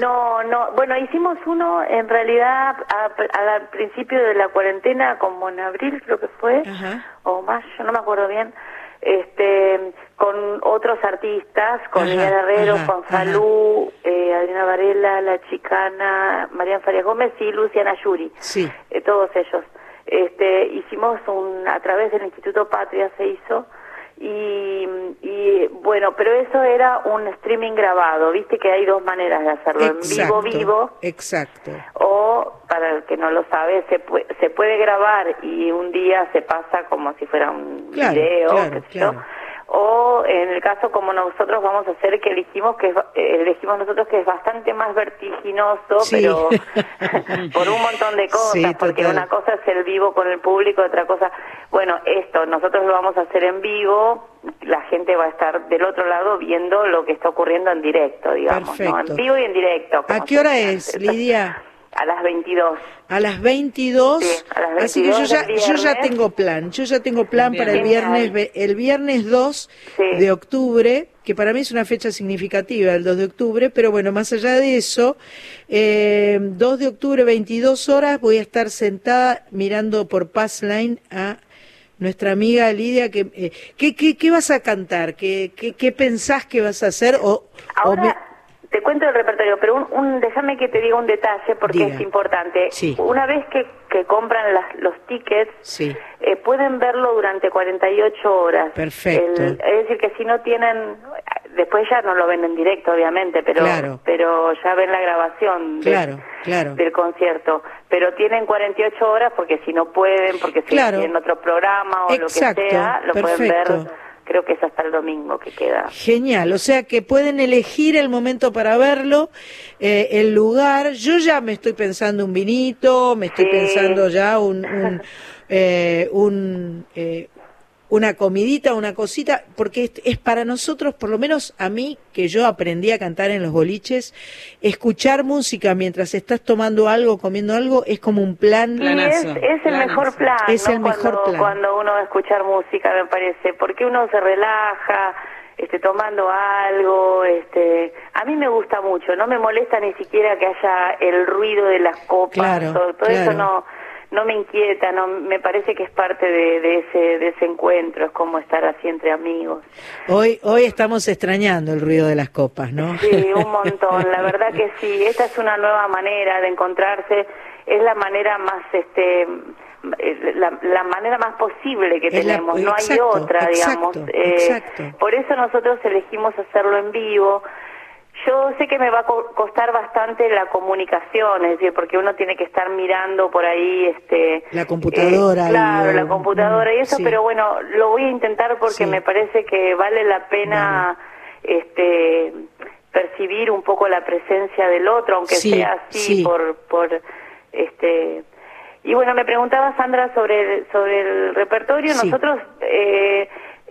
Speaker 13: No, no, bueno, hicimos uno en realidad al principio de la cuarentena, como en abril creo que fue, o mayo, no me acuerdo bien, este, con otros artistas, con
Speaker 14: Ajá,
Speaker 13: Liliana Herrero,
Speaker 14: ajá,
Speaker 13: con Falú, eh, Adriana Varela, La Chicana, Marian Farias Gómez y Luciana Yuri,
Speaker 1: Sí.
Speaker 13: eh, todos ellos. Este, hicimos un, a través del Instituto Patria se hizo, y, y bueno, pero eso era un streaming grabado, viste que hay dos maneras de hacerlo, en vivo vivo
Speaker 1: Exacto.
Speaker 13: o para el que no lo sabe se puede, se puede grabar y un día se pasa como si fuera un
Speaker 1: Claro,
Speaker 13: video,
Speaker 1: claro,
Speaker 13: qué sé yo. O en el caso como nosotros vamos a hacer que elegimos que es eh, elegimos nosotros que es bastante más vertiginoso,
Speaker 1: Sí.
Speaker 13: pero por un montón de cosas,
Speaker 1: Sí,
Speaker 13: porque una cosa es el vivo con el público, otra cosa, bueno, esto nosotros lo vamos a hacer en vivo, la gente va a estar del otro lado viendo lo que está ocurriendo en directo, digamos. En vivo y en directo.
Speaker 1: ¿A qué hora es. Lidia?
Speaker 13: A las 22.
Speaker 1: A las 22.
Speaker 13: Sí, a las
Speaker 1: Así que yo
Speaker 13: 22
Speaker 1: ya, yo ya tengo plan. Yo ya tengo plan
Speaker 13: Bien.
Speaker 1: para el viernes, ve- el viernes 2 de octubre, que para mí es una fecha significativa, el 2 de octubre, pero bueno, más allá de eso, eh, 2 de octubre, 22 horas, voy a estar sentada mirando por Passline a nuestra amiga Lidia. Que, eh, ¿qué, qué, qué vas a cantar? ¿Qué, qué, qué pensás que vas a hacer? O, o
Speaker 13: Ahora
Speaker 1: me-
Speaker 13: te cuento el repertorio, pero un, un- déjame que te diga un detalle porque
Speaker 1: Diga.
Speaker 13: es importante.
Speaker 1: Sí.
Speaker 13: Una vez que, que compran las- los tickets,
Speaker 1: Sí,
Speaker 13: eh, pueden verlo durante 48 horas.
Speaker 1: Perfecto.
Speaker 13: El- es decir, que si no tienen, después ya no lo ven en directo, obviamente, pero,
Speaker 1: Claro.
Speaker 13: pero ya ven la grabación de-
Speaker 1: claro, claro.
Speaker 13: del concierto. Pero tienen 48 horas porque si no pueden, porque si
Speaker 1: Claro.
Speaker 13: tienen otro programa o lo que sea, lo pueden
Speaker 1: perfecto.
Speaker 13: ver. Creo que es hasta el domingo que queda.
Speaker 1: Genial, o sea que pueden elegir el momento para verlo, eh, el lugar. Yo ya me estoy pensando un vinito, me estoy
Speaker 13: Sí.
Speaker 1: pensando ya un, un, eh, un, eh, una comidita, una cosita, porque es, es para nosotros, por lo menos a mí, que yo aprendí a cantar en los boliches, escuchar música mientras estás tomando algo, comiendo algo, es como un plan.
Speaker 13: Y es, es el mejor plan,
Speaker 1: Es
Speaker 13: ¿no?
Speaker 1: el mejor
Speaker 13: cuando,
Speaker 1: plan.
Speaker 13: cuando uno va a escuchar música, me parece, porque uno se relaja, este, tomando algo, este, a mí me gusta mucho, no me molesta ni siquiera que haya el ruido de las copas,
Speaker 1: Claro,
Speaker 13: todo, todo eso
Speaker 1: claro.
Speaker 13: no, no me inquieta, no, me parece que es parte de, de ese, de ese encuentro, es como estar así entre amigos.
Speaker 1: Hoy, hoy estamos extrañando el ruido de las copas, ¿no?
Speaker 13: Sí, un montón. La verdad que sí. Esta es una nueva manera de encontrarse. Es la manera más, este, la, la manera más posible que
Speaker 1: Es la-
Speaker 13: tenemos. no hay otra, digamos.
Speaker 1: exacto,
Speaker 13: Eh,
Speaker 1: exacto.
Speaker 13: Por eso nosotros elegimos hacerlo en vivo. Yo sé que me va a co- costar bastante la comunicación, es decir, porque uno tiene que estar mirando por ahí, este,
Speaker 1: La computadora.
Speaker 13: eh, claro, la computadora y eso,
Speaker 1: sí.
Speaker 13: pero bueno, lo voy a intentar porque
Speaker 1: Sí.
Speaker 13: me parece que vale la pena este percibir un poco la presencia del otro, aunque
Speaker 1: Sí,
Speaker 13: sea así
Speaker 1: sí.
Speaker 13: por por este y bueno, me preguntaba Sandra sobre el, sobre el repertorio. Nosotros eh,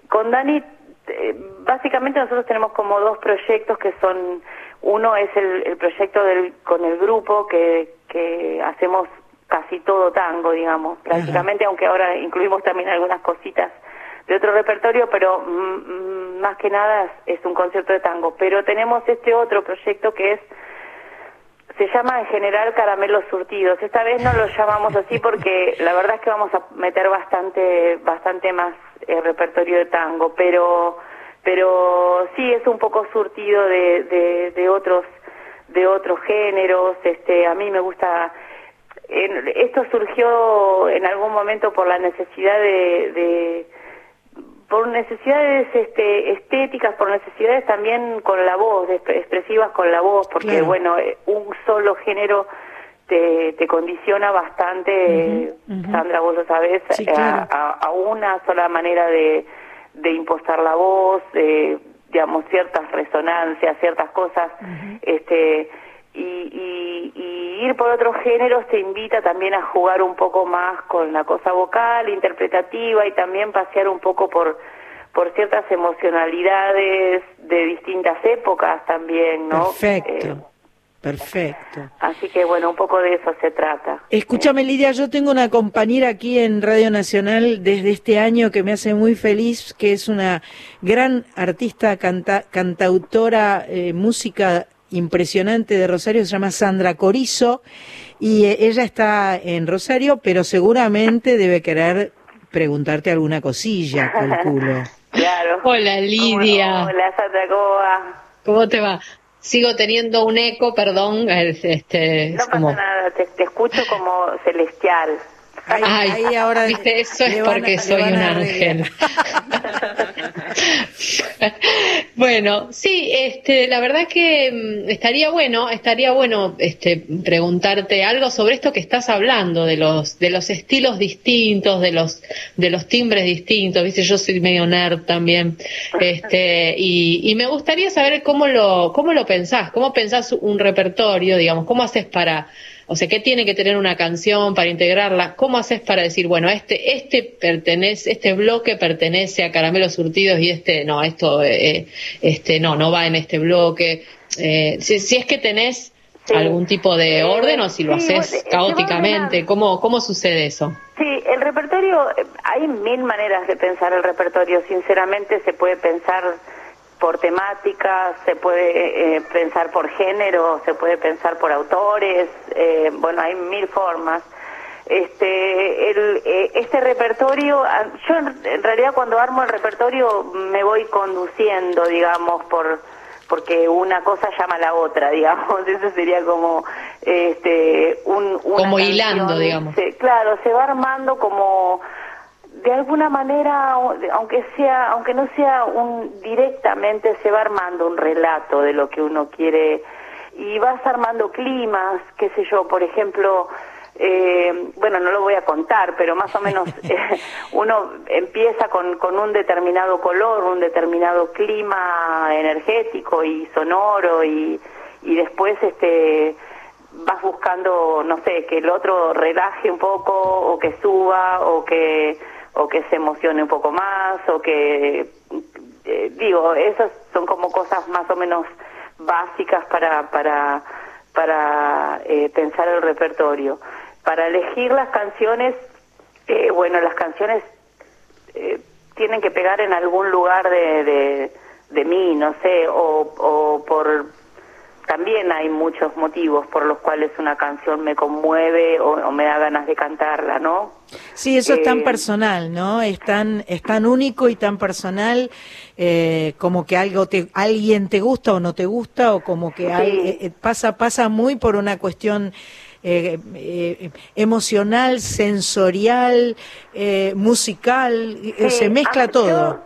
Speaker 13: con Dani eh, básicamente nosotros tenemos como dos proyectos que son uno es el, el proyecto del con el grupo que que hacemos casi todo tango, digamos, prácticamente, aunque ahora incluimos también algunas cositas de otro repertorio, pero mm, más que nada es, es un concierto de tango. Pero tenemos este otro proyecto que es se llama en general caramelos surtidos. Esta vez no lo llamamos así porque la verdad es que vamos a meter bastante bastante más eh, repertorio de tango, pero pero sí es un poco surtido de, de, de otros de otros géneros. Este, a mí me gusta en- esto surgió en algún momento por la necesidad de, de por necesidades este, estéticas, por necesidades también con la voz, expresivas con la voz, porque
Speaker 1: Claro.
Speaker 13: bueno, eh, un solo género te, te condiciona bastante. Sandra, vos lo sabés,
Speaker 1: Sí,
Speaker 13: a-
Speaker 1: claro.
Speaker 13: a, a una sola manera de, de impostar la voz, eh, digamos, ciertas resonancias, ciertas cosas, este y, y- y ir por otros géneros te invita también a jugar un poco más con la cosa vocal, interpretativa y también pasear un poco por por ciertas emocionalidades de distintas épocas también, ¿no?
Speaker 1: Perfecto,
Speaker 13: Eh,
Speaker 1: perfecto.
Speaker 13: así que bueno, un poco de eso se trata.
Speaker 1: Escúchame, Lidia, yo tengo una compañera aquí en Radio Nacional desde este año que me hace muy feliz, que es una gran artista, canta- cantautora, eh, música impresionante de Rosario, se llama Sandra Corizo, y eh, ella está en Rosario, pero seguramente debe querer preguntarte alguna cosilla, calculo.
Speaker 13: Claro.
Speaker 3: Hola Lidia.
Speaker 13: Hola Sandra, ¿cómo va?
Speaker 3: ¿Cómo te va? Sigo teniendo un eco, perdón, es- este,
Speaker 13: No
Speaker 3: es como...
Speaker 13: pasa nada, te, te escucho como celestial.
Speaker 3: Ay,
Speaker 1: ahí ahora
Speaker 3: viste, eso es
Speaker 1: a-
Speaker 3: porque
Speaker 1: le
Speaker 3: soy un
Speaker 1: a
Speaker 3: ángel. bueno, sí, este, la verdad que mm, estaría bueno, estaría bueno, este, preguntarte algo sobre esto que estás hablando de los, de los estilos distintos, de los, de los timbres distintos. Viste, yo soy medio nerd también, este, y, y me gustaría saber cómo lo, cómo lo pensás, cómo pensás un repertorio, digamos, cómo haces para o sea, ¿qué tiene que tener una canción para integrarla? ¿Cómo haces para decir, bueno, este, este pertenece, este bloque pertenece a Caramelos Surtidos y este, no, esto, eh, este, no, no va en este bloque? Eh, si, si es que tenés algún tipo de orden o si lo
Speaker 13: sí,
Speaker 3: haces
Speaker 13: eh,
Speaker 3: caóticamente, ¿cómo, cómo sucede eso?
Speaker 13: Sí, el repertorio, eh, hay mil maneras de pensar el repertorio. Sinceramente, se puede pensar por temáticas, se puede eh, pensar por género, se puede pensar por autores, eh, bueno, hay mil formas. Este, el, eh, este repertorio, ah, yo en, en realidad cuando armo el repertorio me voy conduciendo, digamos, por porque una cosa llama a la otra, digamos, eso sería como este un una
Speaker 3: Como
Speaker 13: canción,
Speaker 3: hilando, digamos.
Speaker 13: se- claro, se va armando como de alguna manera, aunque sea, aunque no sea un directamente, se va armando un relato de lo que uno quiere y vas armando climas, qué sé yo, por ejemplo, eh, bueno, no lo voy a contar, pero más o menos eh, uno empieza con, con un determinado color, un determinado clima energético y sonoro y, y después este vas buscando, no sé, que el otro relaje un poco o que suba o que o que se emocione un poco más o que eh, digo, esas son como cosas más o menos básicas para para para eh, pensar el repertorio. Para elegir las canciones, eh, bueno, las canciones eh, tienen que pegar en algún lugar de, de, de mí, no sé, o, o por también hay muchos motivos por los cuales una canción me conmueve o, o me da ganas de cantarla, ¿no?
Speaker 1: Sí, eso es tan
Speaker 13: Eh,
Speaker 1: personal, ¿no? Es tan, es tan único y tan personal eh, como que algo te, alguien te gusta o no te gusta o como que eh, eh, pasa, pasa muy por una cuestión emocional, sensorial, musical,
Speaker 13: Sí,
Speaker 1: se mezcla
Speaker 13: ah,
Speaker 1: todo.
Speaker 13: yo,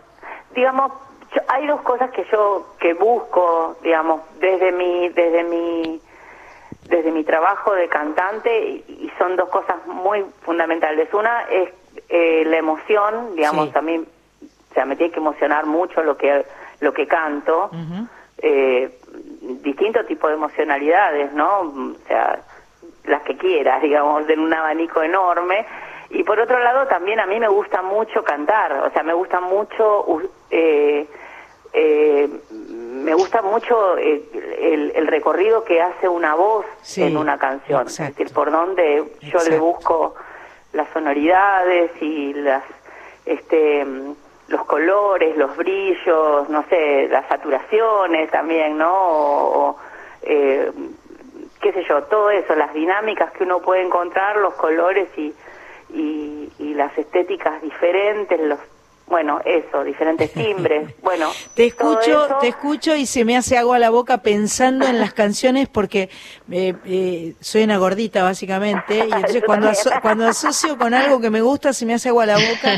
Speaker 13: digamos, yo- hay dos cosas que yo que busco, digamos, desde mi desde mi desde mi trabajo de cantante y, y son dos cosas muy fundamentales. Una es eh, la emoción, digamos,
Speaker 1: Sí.
Speaker 13: a mí, o sea, me tiene que emocionar mucho lo que lo que canto. eh, distinto tipo de emocionalidades, ¿no? O sea, las que quieras, digamos, de un abanico enorme. Y por otro lado, también a mí me gusta mucho cantar, o sea, me gusta mucho, eh, eh, me gusta mucho eh, el, el recorrido que hace una voz
Speaker 1: Sí,
Speaker 13: en una canción,
Speaker 1: exacto.
Speaker 13: es decir, por donde yo le busco las sonoridades y las, este, los colores, los brillos, no sé, las saturaciones también, ¿no? O, o, eh, qué sé yo, todo eso, las dinámicas que uno puede encontrar, los colores y, y, y las estéticas diferentes, los bueno, eso, diferentes timbres, bueno.
Speaker 1: Te escucho,
Speaker 13: eso-
Speaker 1: te escucho y se me hace agua a la boca pensando en las canciones porque eh, eh, soy una gordita básicamente y entonces cuando, aso- cuando asocio con algo que me gusta se me hace agua a la boca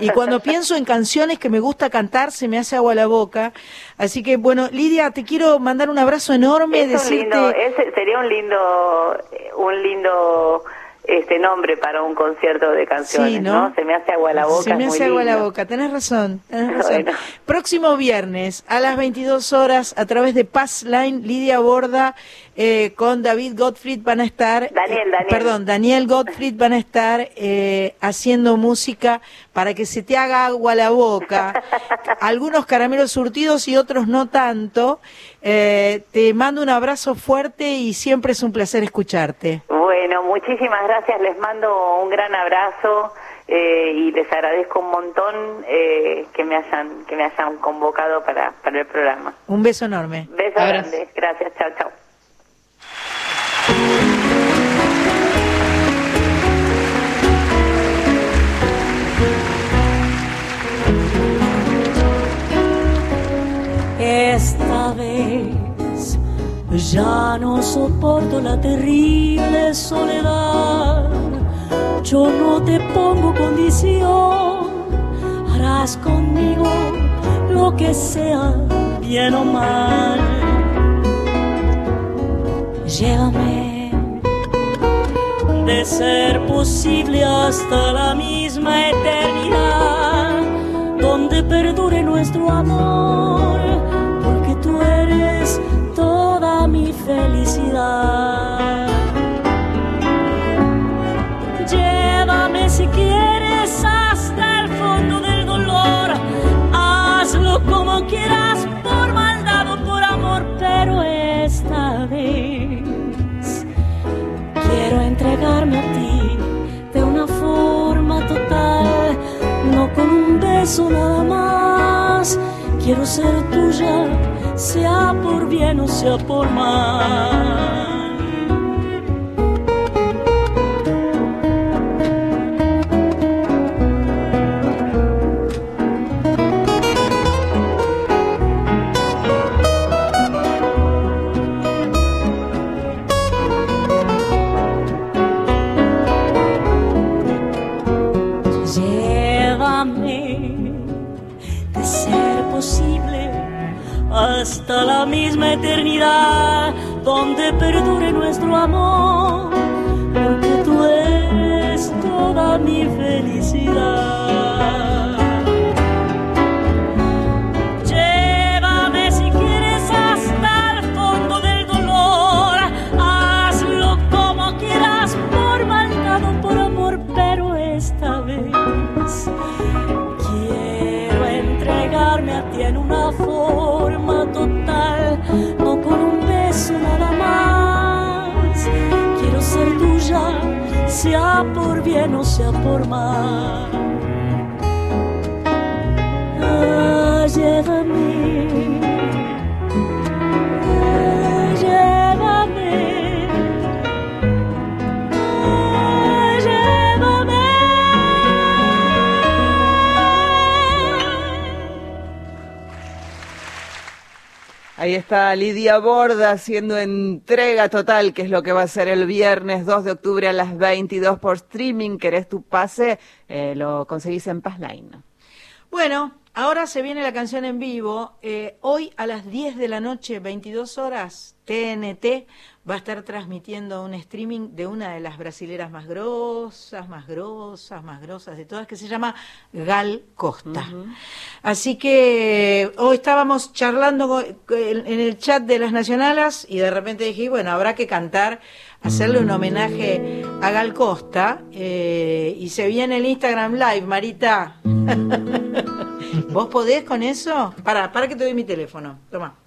Speaker 1: y cuando pienso en canciones que me gusta cantar se me hace agua a la boca. Así que bueno, Lidia, te quiero mandar un abrazo enorme,
Speaker 13: Es un
Speaker 1: decirte...
Speaker 13: lindo, ese sería un lindo, un lindo este nombre para un concierto de canciones,
Speaker 1: Sí, ¿no?
Speaker 13: Se me hace agua la boca.
Speaker 1: Se me hace agua la boca, tenés razón, tenés razón.
Speaker 13: Bueno.
Speaker 1: Próximo viernes a las 22 horas a través de Pass Line, Lidia Borda eh, con David Gottfried van a estar,
Speaker 13: Daniel,
Speaker 1: eh,
Speaker 13: Daniel.
Speaker 1: perdón, Daniel Gottfried van a estar eh, haciendo música para que se te haga agua la boca. Algunos caramelos surtidos y otros no tanto. Eh, te mando un abrazo fuerte y siempre es un placer escucharte.
Speaker 13: Bueno, muchísimas gracias, les mando un gran abrazo eh, y les agradezco un montón eh, que me hayan que me hayan convocado para, para el programa.
Speaker 1: Un beso enorme.
Speaker 13: Beso grande, gracias, chao, chao.
Speaker 8: Esta vez ya no soporto la terrible soledad. Yo no te pongo condición, harás conmigo lo que sea, bien o mal. Llévame, de ser posible hasta la misma eternidad, donde perdure nuestro amor, toda mi felicidad. Llévame si quieres hasta el fondo del dolor, hazlo como quieras, por maldad o por amor, pero esta vez quiero entregarme a ti de una forma total, no con un beso nada más. Quiero ser tuya, sea por bien o sea por mal. Hasta la misma eternidad, donde perdure nuestro amor, porque tú eres toda mi felicidad. Llévame si sea por bien o sea por mal.
Speaker 2: Ahí está Lidia Borda haciendo entrega total, que es lo que va a ser el viernes 2 de octubre a las 22 por streaming. ¿Querés tu pase? Eh, lo conseguís en Passline.
Speaker 1: Bueno, ahora se viene la canción en vivo. Eh, hoy a las 10 de la noche, 22 horas, TNT va a estar transmitiendo un streaming de una de las brasileras más grosas, más grosas, más grosas de todas, que se llama Gal Costa. Así que hoy estábamos charlando en el chat de las nacionalas y de repente dije, bueno, habrá que cantar, hacerle un homenaje a Gal Costa. eh, y se viene el Instagram Live, Marita. ¿Vos podés con eso? Para, para que te doy mi teléfono. Toma.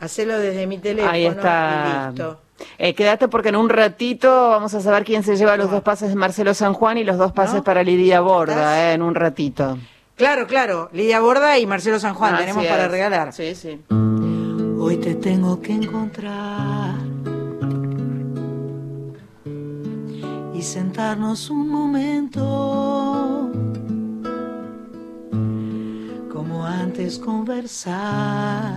Speaker 1: Hacelo desde mi teléfono.
Speaker 2: Ahí
Speaker 1: y
Speaker 2: está.
Speaker 1: listo.
Speaker 2: Eh, quédate porque en un ratito vamos a saber quién se lleva los dos pases de Marcelo San Juan y los dos pases
Speaker 1: ¿No?
Speaker 2: para Lidia Borda, eh, en un ratito.
Speaker 1: Claro, claro. Lidia Borda y Marcelo San Juan tenemos para
Speaker 2: es.
Speaker 1: regalar.
Speaker 2: Sí, sí.
Speaker 1: Hoy te tengo que encontrar y sentarnos un momento, como antes conversar,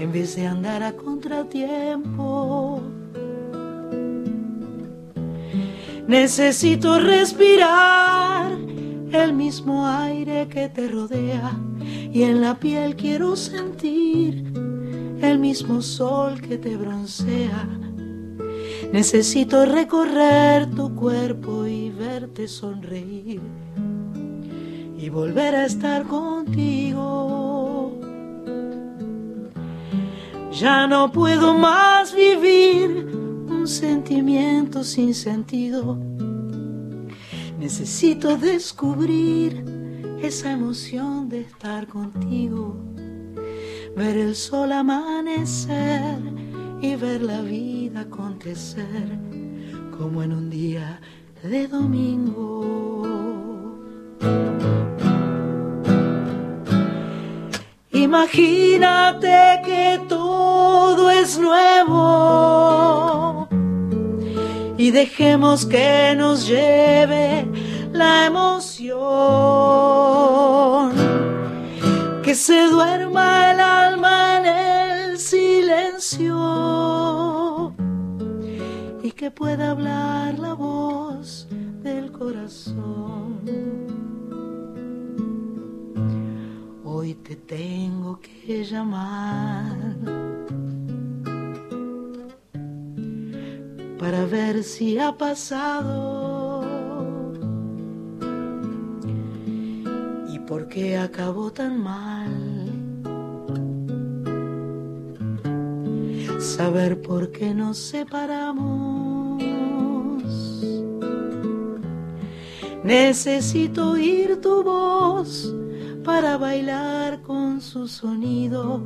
Speaker 1: en vez de andar a contratiempo. Necesito respirar el mismo aire que te rodea y en la piel quiero sentir el mismo sol que te broncea. Necesito recorrer tu cuerpo y verte sonreír y volver a estar contigo. Ya no puedo más vivir un sentimiento sin sentido. Necesito descubrir esa emoción de estar contigo, ver el sol amanecer y ver la vida acontecer como en un día de domingo. Imagínate que todo es nuevo. Y dejemos que nos lleve la emoción, que se duerma el alma en el silencio. Y que pueda hablar la voz del corazón. Hoy te tengo que llamar para ver si ha pasado y por qué acabó tan mal. Saber por qué nos separamos. Necesito oír tu voz para bailar con su sonido,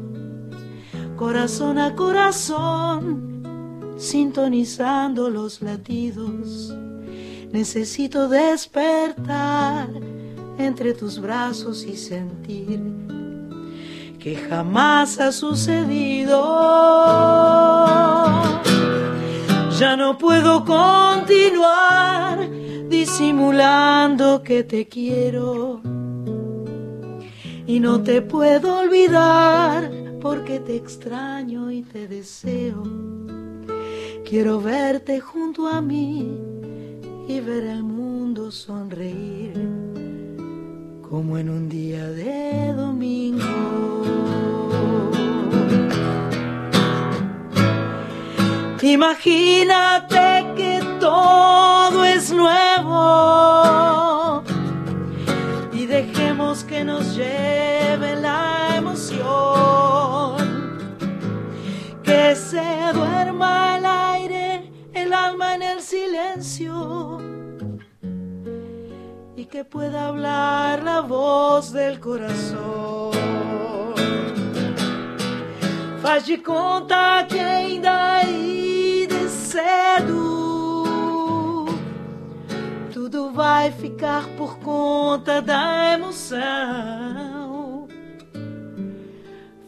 Speaker 1: corazón a corazón, sintonizando los latidos. Necesito despertar entre tus brazos y sentir que jamás ha sucedido. Ya no puedo continuar disimulando que te quiero y no te puedo olvidar porque te extraño y te deseo. Quiero verte junto a mí y ver el mundo sonreír como en un día de domingo. Imagínate que todo es nuevo que nos lleve la emoción, que se duerma el aire, el alma en el silencio. Y que pueda hablar la voz del corazón. Faz de conta que ainda aí de cedo tudo vai ficar por conta da emoção.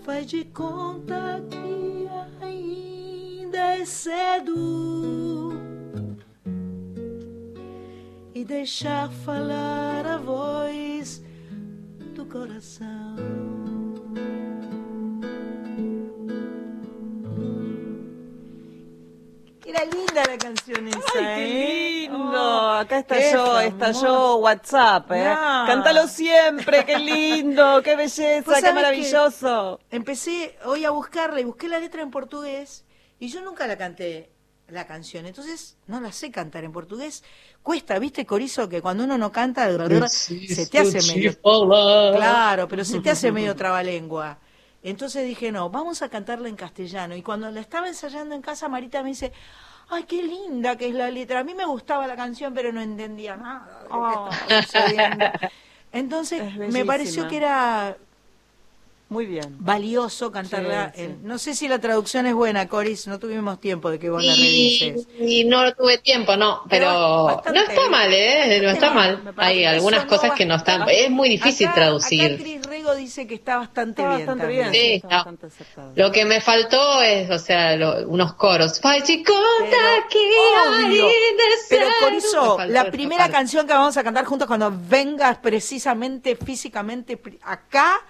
Speaker 1: Faz de conta que ainda é cedo e deixar falar a voz do coração. Era linda la canción esa,
Speaker 2: ¡Ay, qué
Speaker 1: ¿eh?
Speaker 2: lindo!
Speaker 1: Oh,
Speaker 2: Acá está
Speaker 1: qué
Speaker 2: yo, está
Speaker 1: hermoso.
Speaker 2: yo, WhatsApp, ¿eh?
Speaker 1: No.
Speaker 2: Cántalo siempre, qué lindo, qué belleza, qué maravilloso.
Speaker 1: Empecé hoy a buscarla y busqué la letra en portugués y yo nunca la canté la canción, entonces no la sé cantar en portugués. Cuesta, ¿viste, Corizo? Que cuando uno no canta, se te hace medio... Claro, pero se te hace medio trabalengua. Entonces dije, no, vamos a cantarla en castellano. Y cuando la estaba ensayando en casa, Marita me dice, ay, qué linda que es la letra. A mí me gustaba la canción, pero no entendía nada de lo que estaba sucediendo. Entonces
Speaker 2: Es
Speaker 1: me pareció que era
Speaker 2: Muy bien.
Speaker 1: valioso cantarla.
Speaker 2: Sí, sí.
Speaker 1: en- no sé si la traducción es buena, Coris, no tuvimos tiempo de que vos la revises.
Speaker 3: Y, y no tuve tiempo, no, pero no está mal, ¿eh? No está mal. Hay algunas cosas que no están. Es muy difícil
Speaker 1: Acá-
Speaker 3: traducir.
Speaker 1: Acá Cris Rego dice que está bastante
Speaker 2: Está
Speaker 1: bien.
Speaker 2: bastante
Speaker 1: también.
Speaker 2: bien.
Speaker 3: Sí,
Speaker 2: está
Speaker 3: no.
Speaker 2: bastante acertado.
Speaker 3: Lo que me faltó es, o sea, lo- unos coros.
Speaker 1: Pero
Speaker 3: ser.
Speaker 1: Corizo,
Speaker 3: faltó
Speaker 1: la primera
Speaker 3: parte.
Speaker 1: canción que vamos a cantar juntos cuando vengas precisamente físicamente acá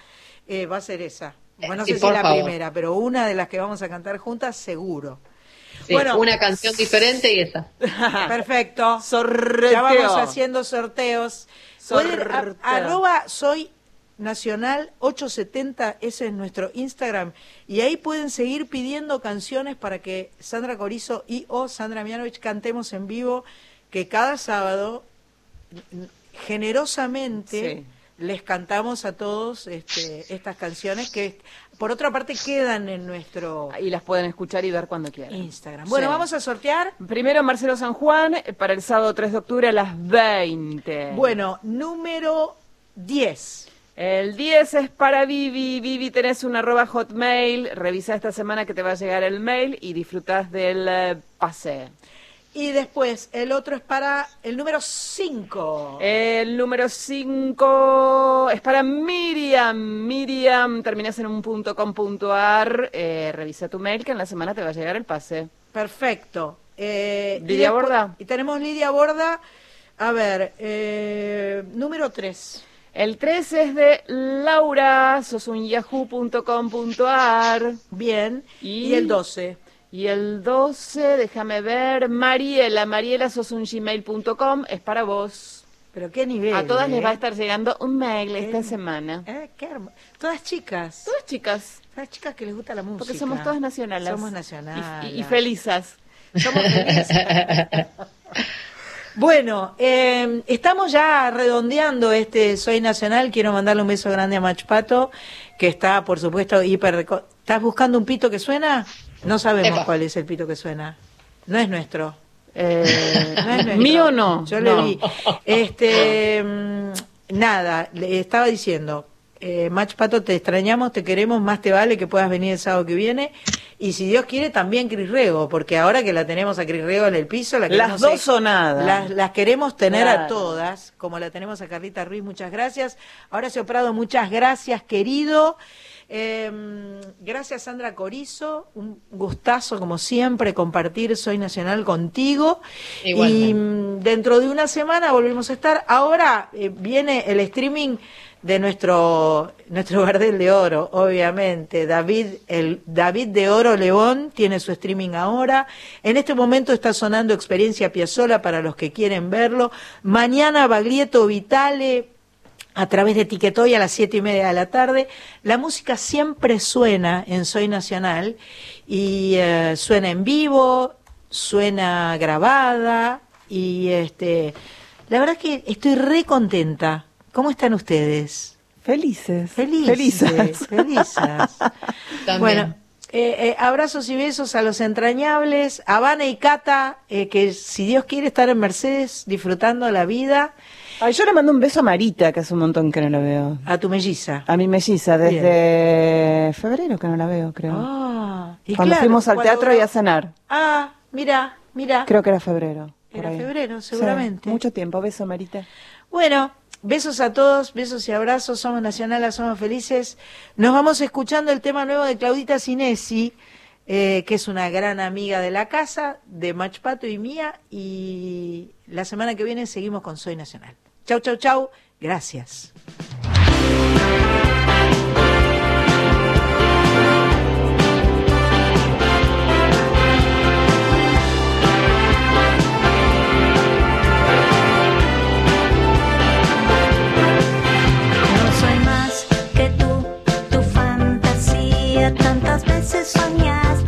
Speaker 1: eh, va a ser esa. Bueno, no
Speaker 3: Sí,
Speaker 1: sé si la
Speaker 3: favor.
Speaker 1: primera, pero una de las que vamos a cantar juntas seguro.
Speaker 3: Sí,
Speaker 1: bueno.
Speaker 3: una canción diferente y esa.
Speaker 1: Perfecto.
Speaker 2: Sorteo.
Speaker 1: Ya vamos haciendo sorteos. Pueden-
Speaker 2: Sorteo.
Speaker 1: a- arroba soy nacional 870, ese es nuestro Instagram. Y ahí pueden seguir pidiendo canciones para que Sandra Corizo y o Sandra Mianovich cantemos en vivo, que cada sábado generosamente
Speaker 2: Sí.
Speaker 1: Les cantamos a todos este, estas canciones que por otra parte quedan en nuestro
Speaker 2: Y las pueden escuchar y ver cuando quieran.
Speaker 1: Instagram. Bueno,
Speaker 2: Sí.
Speaker 1: vamos a sortear.
Speaker 2: Primero Marcelo San Juan para el sábado 3 de octubre a las 20.
Speaker 1: Bueno, número 10.
Speaker 2: El 10 es para Vivi. Vivi, tenés un arroba hotmail. Revisa esta semana que te va a llegar el mail y disfrutás del eh, pase.
Speaker 1: Y después, el otro es para el número 5.
Speaker 2: El número 5 es para Miriam. Miriam, terminas en un punto com punto ar. Eh, revisa tu mail que en la semana te va a llegar el pase.
Speaker 1: Perfecto. Eh, y
Speaker 2: Lidia
Speaker 1: después-
Speaker 2: Borda.
Speaker 1: Y tenemos Lidia Borda. A ver, eh, número 3.
Speaker 2: El 3 es de Laura, sos un yahoo.com.ar.
Speaker 1: Bien.
Speaker 2: Y,
Speaker 1: Y el 12.
Speaker 2: Y el 12, déjame ver, Mariela, Mariela, sos un gmail.com, es para vos.
Speaker 1: Pero qué nivel.
Speaker 2: A todas les
Speaker 1: ¿eh?
Speaker 2: va a estar llegando un mail esta
Speaker 1: Eh,
Speaker 2: semana.
Speaker 1: Eh, qué hermo- Todas chicas.
Speaker 2: Todas chicas,
Speaker 1: Todas chicas que les gusta la música.
Speaker 2: porque somos todas nacionales.
Speaker 1: Somos
Speaker 2: Y-
Speaker 1: nacionales.
Speaker 2: Y, y felizas.
Speaker 1: Somos felices. Bueno, eh, estamos ya redondeando este Soy Nacional. Quiero mandarle un beso grande a Machpato, que está, por supuesto, hiper... ¿Estás buscando un pito que suena? No sabemos
Speaker 3: Epa.
Speaker 1: cuál es el pito que suena. No es nuestro.
Speaker 2: Eh,
Speaker 1: No es nuestro.
Speaker 2: ¿Mío o no?
Speaker 1: Yo
Speaker 2: No.
Speaker 1: le vi. Este, mm, nada, le estaba diciendo, eh, Mach Pato, te extrañamos, te queremos, más te vale que puedas venir el sábado que viene. Y si Dios quiere, también Cris Rego, porque ahora que la tenemos a Cris Rego en el piso, la
Speaker 2: Las
Speaker 1: queremos
Speaker 2: dos.
Speaker 1: Las, las queremos tener a todas, como la tenemos a Carlita Ruiz, muchas gracias. Horacio Prado, muchas gracias, querido. Eh, gracias Sandra Corizo, un gustazo como siempre compartir Soy Nacional contigo.
Speaker 3: Igualmente.
Speaker 1: Y mm, dentro de una semana volvemos a estar. Ahora eh, viene el streaming de nuestro nuestro Gardel de Oro, obviamente. David el David de Oro León tiene su streaming ahora. En este momento está sonando Experiencia Piazzola para los que quieren verlo. Mañana Baglietto Vitale a través de Tiquetoy a las siete y media de la tarde. La música siempre suena en Soy Nacional y eh, suena en vivo, suena grabada y este, la verdad que estoy re contenta. ¿Cómo están ustedes?
Speaker 2: Felices.
Speaker 1: Felices.
Speaker 2: Felizas.
Speaker 3: También.
Speaker 1: Bueno, eh, eh, abrazos y besos a los entrañables, a Vane y Cata, eh, que si Dios quiere estar en Mercedes disfrutando la vida,
Speaker 2: Ay, yo le mando un beso a Marita, que hace un montón que no la veo.
Speaker 1: a tu melliza.
Speaker 2: A mi melliza, desde febrero que no la veo, creo.
Speaker 1: Ah, y
Speaker 2: Cuando
Speaker 1: claro,
Speaker 2: fuimos al teatro
Speaker 1: uno-
Speaker 2: y a cenar.
Speaker 1: Ah, mira, mira.
Speaker 2: Creo que era febrero.
Speaker 1: Era febrero,
Speaker 2: Sí,
Speaker 1: seguramente.
Speaker 2: mucho tiempo. Beso, Marita.
Speaker 1: Bueno, besos a todos, besos y abrazos. Somos nacionales, somos felices. Nos vamos escuchando el tema nuevo de Claudita Sinesi, eh, que es una gran amiga de la casa, de Machpato y mía. Y la semana que viene seguimos con Soy Nacional. Chau, chau, chau. Gracias.
Speaker 14: No soy más que tú, tu fantasía. Tantas veces soñaste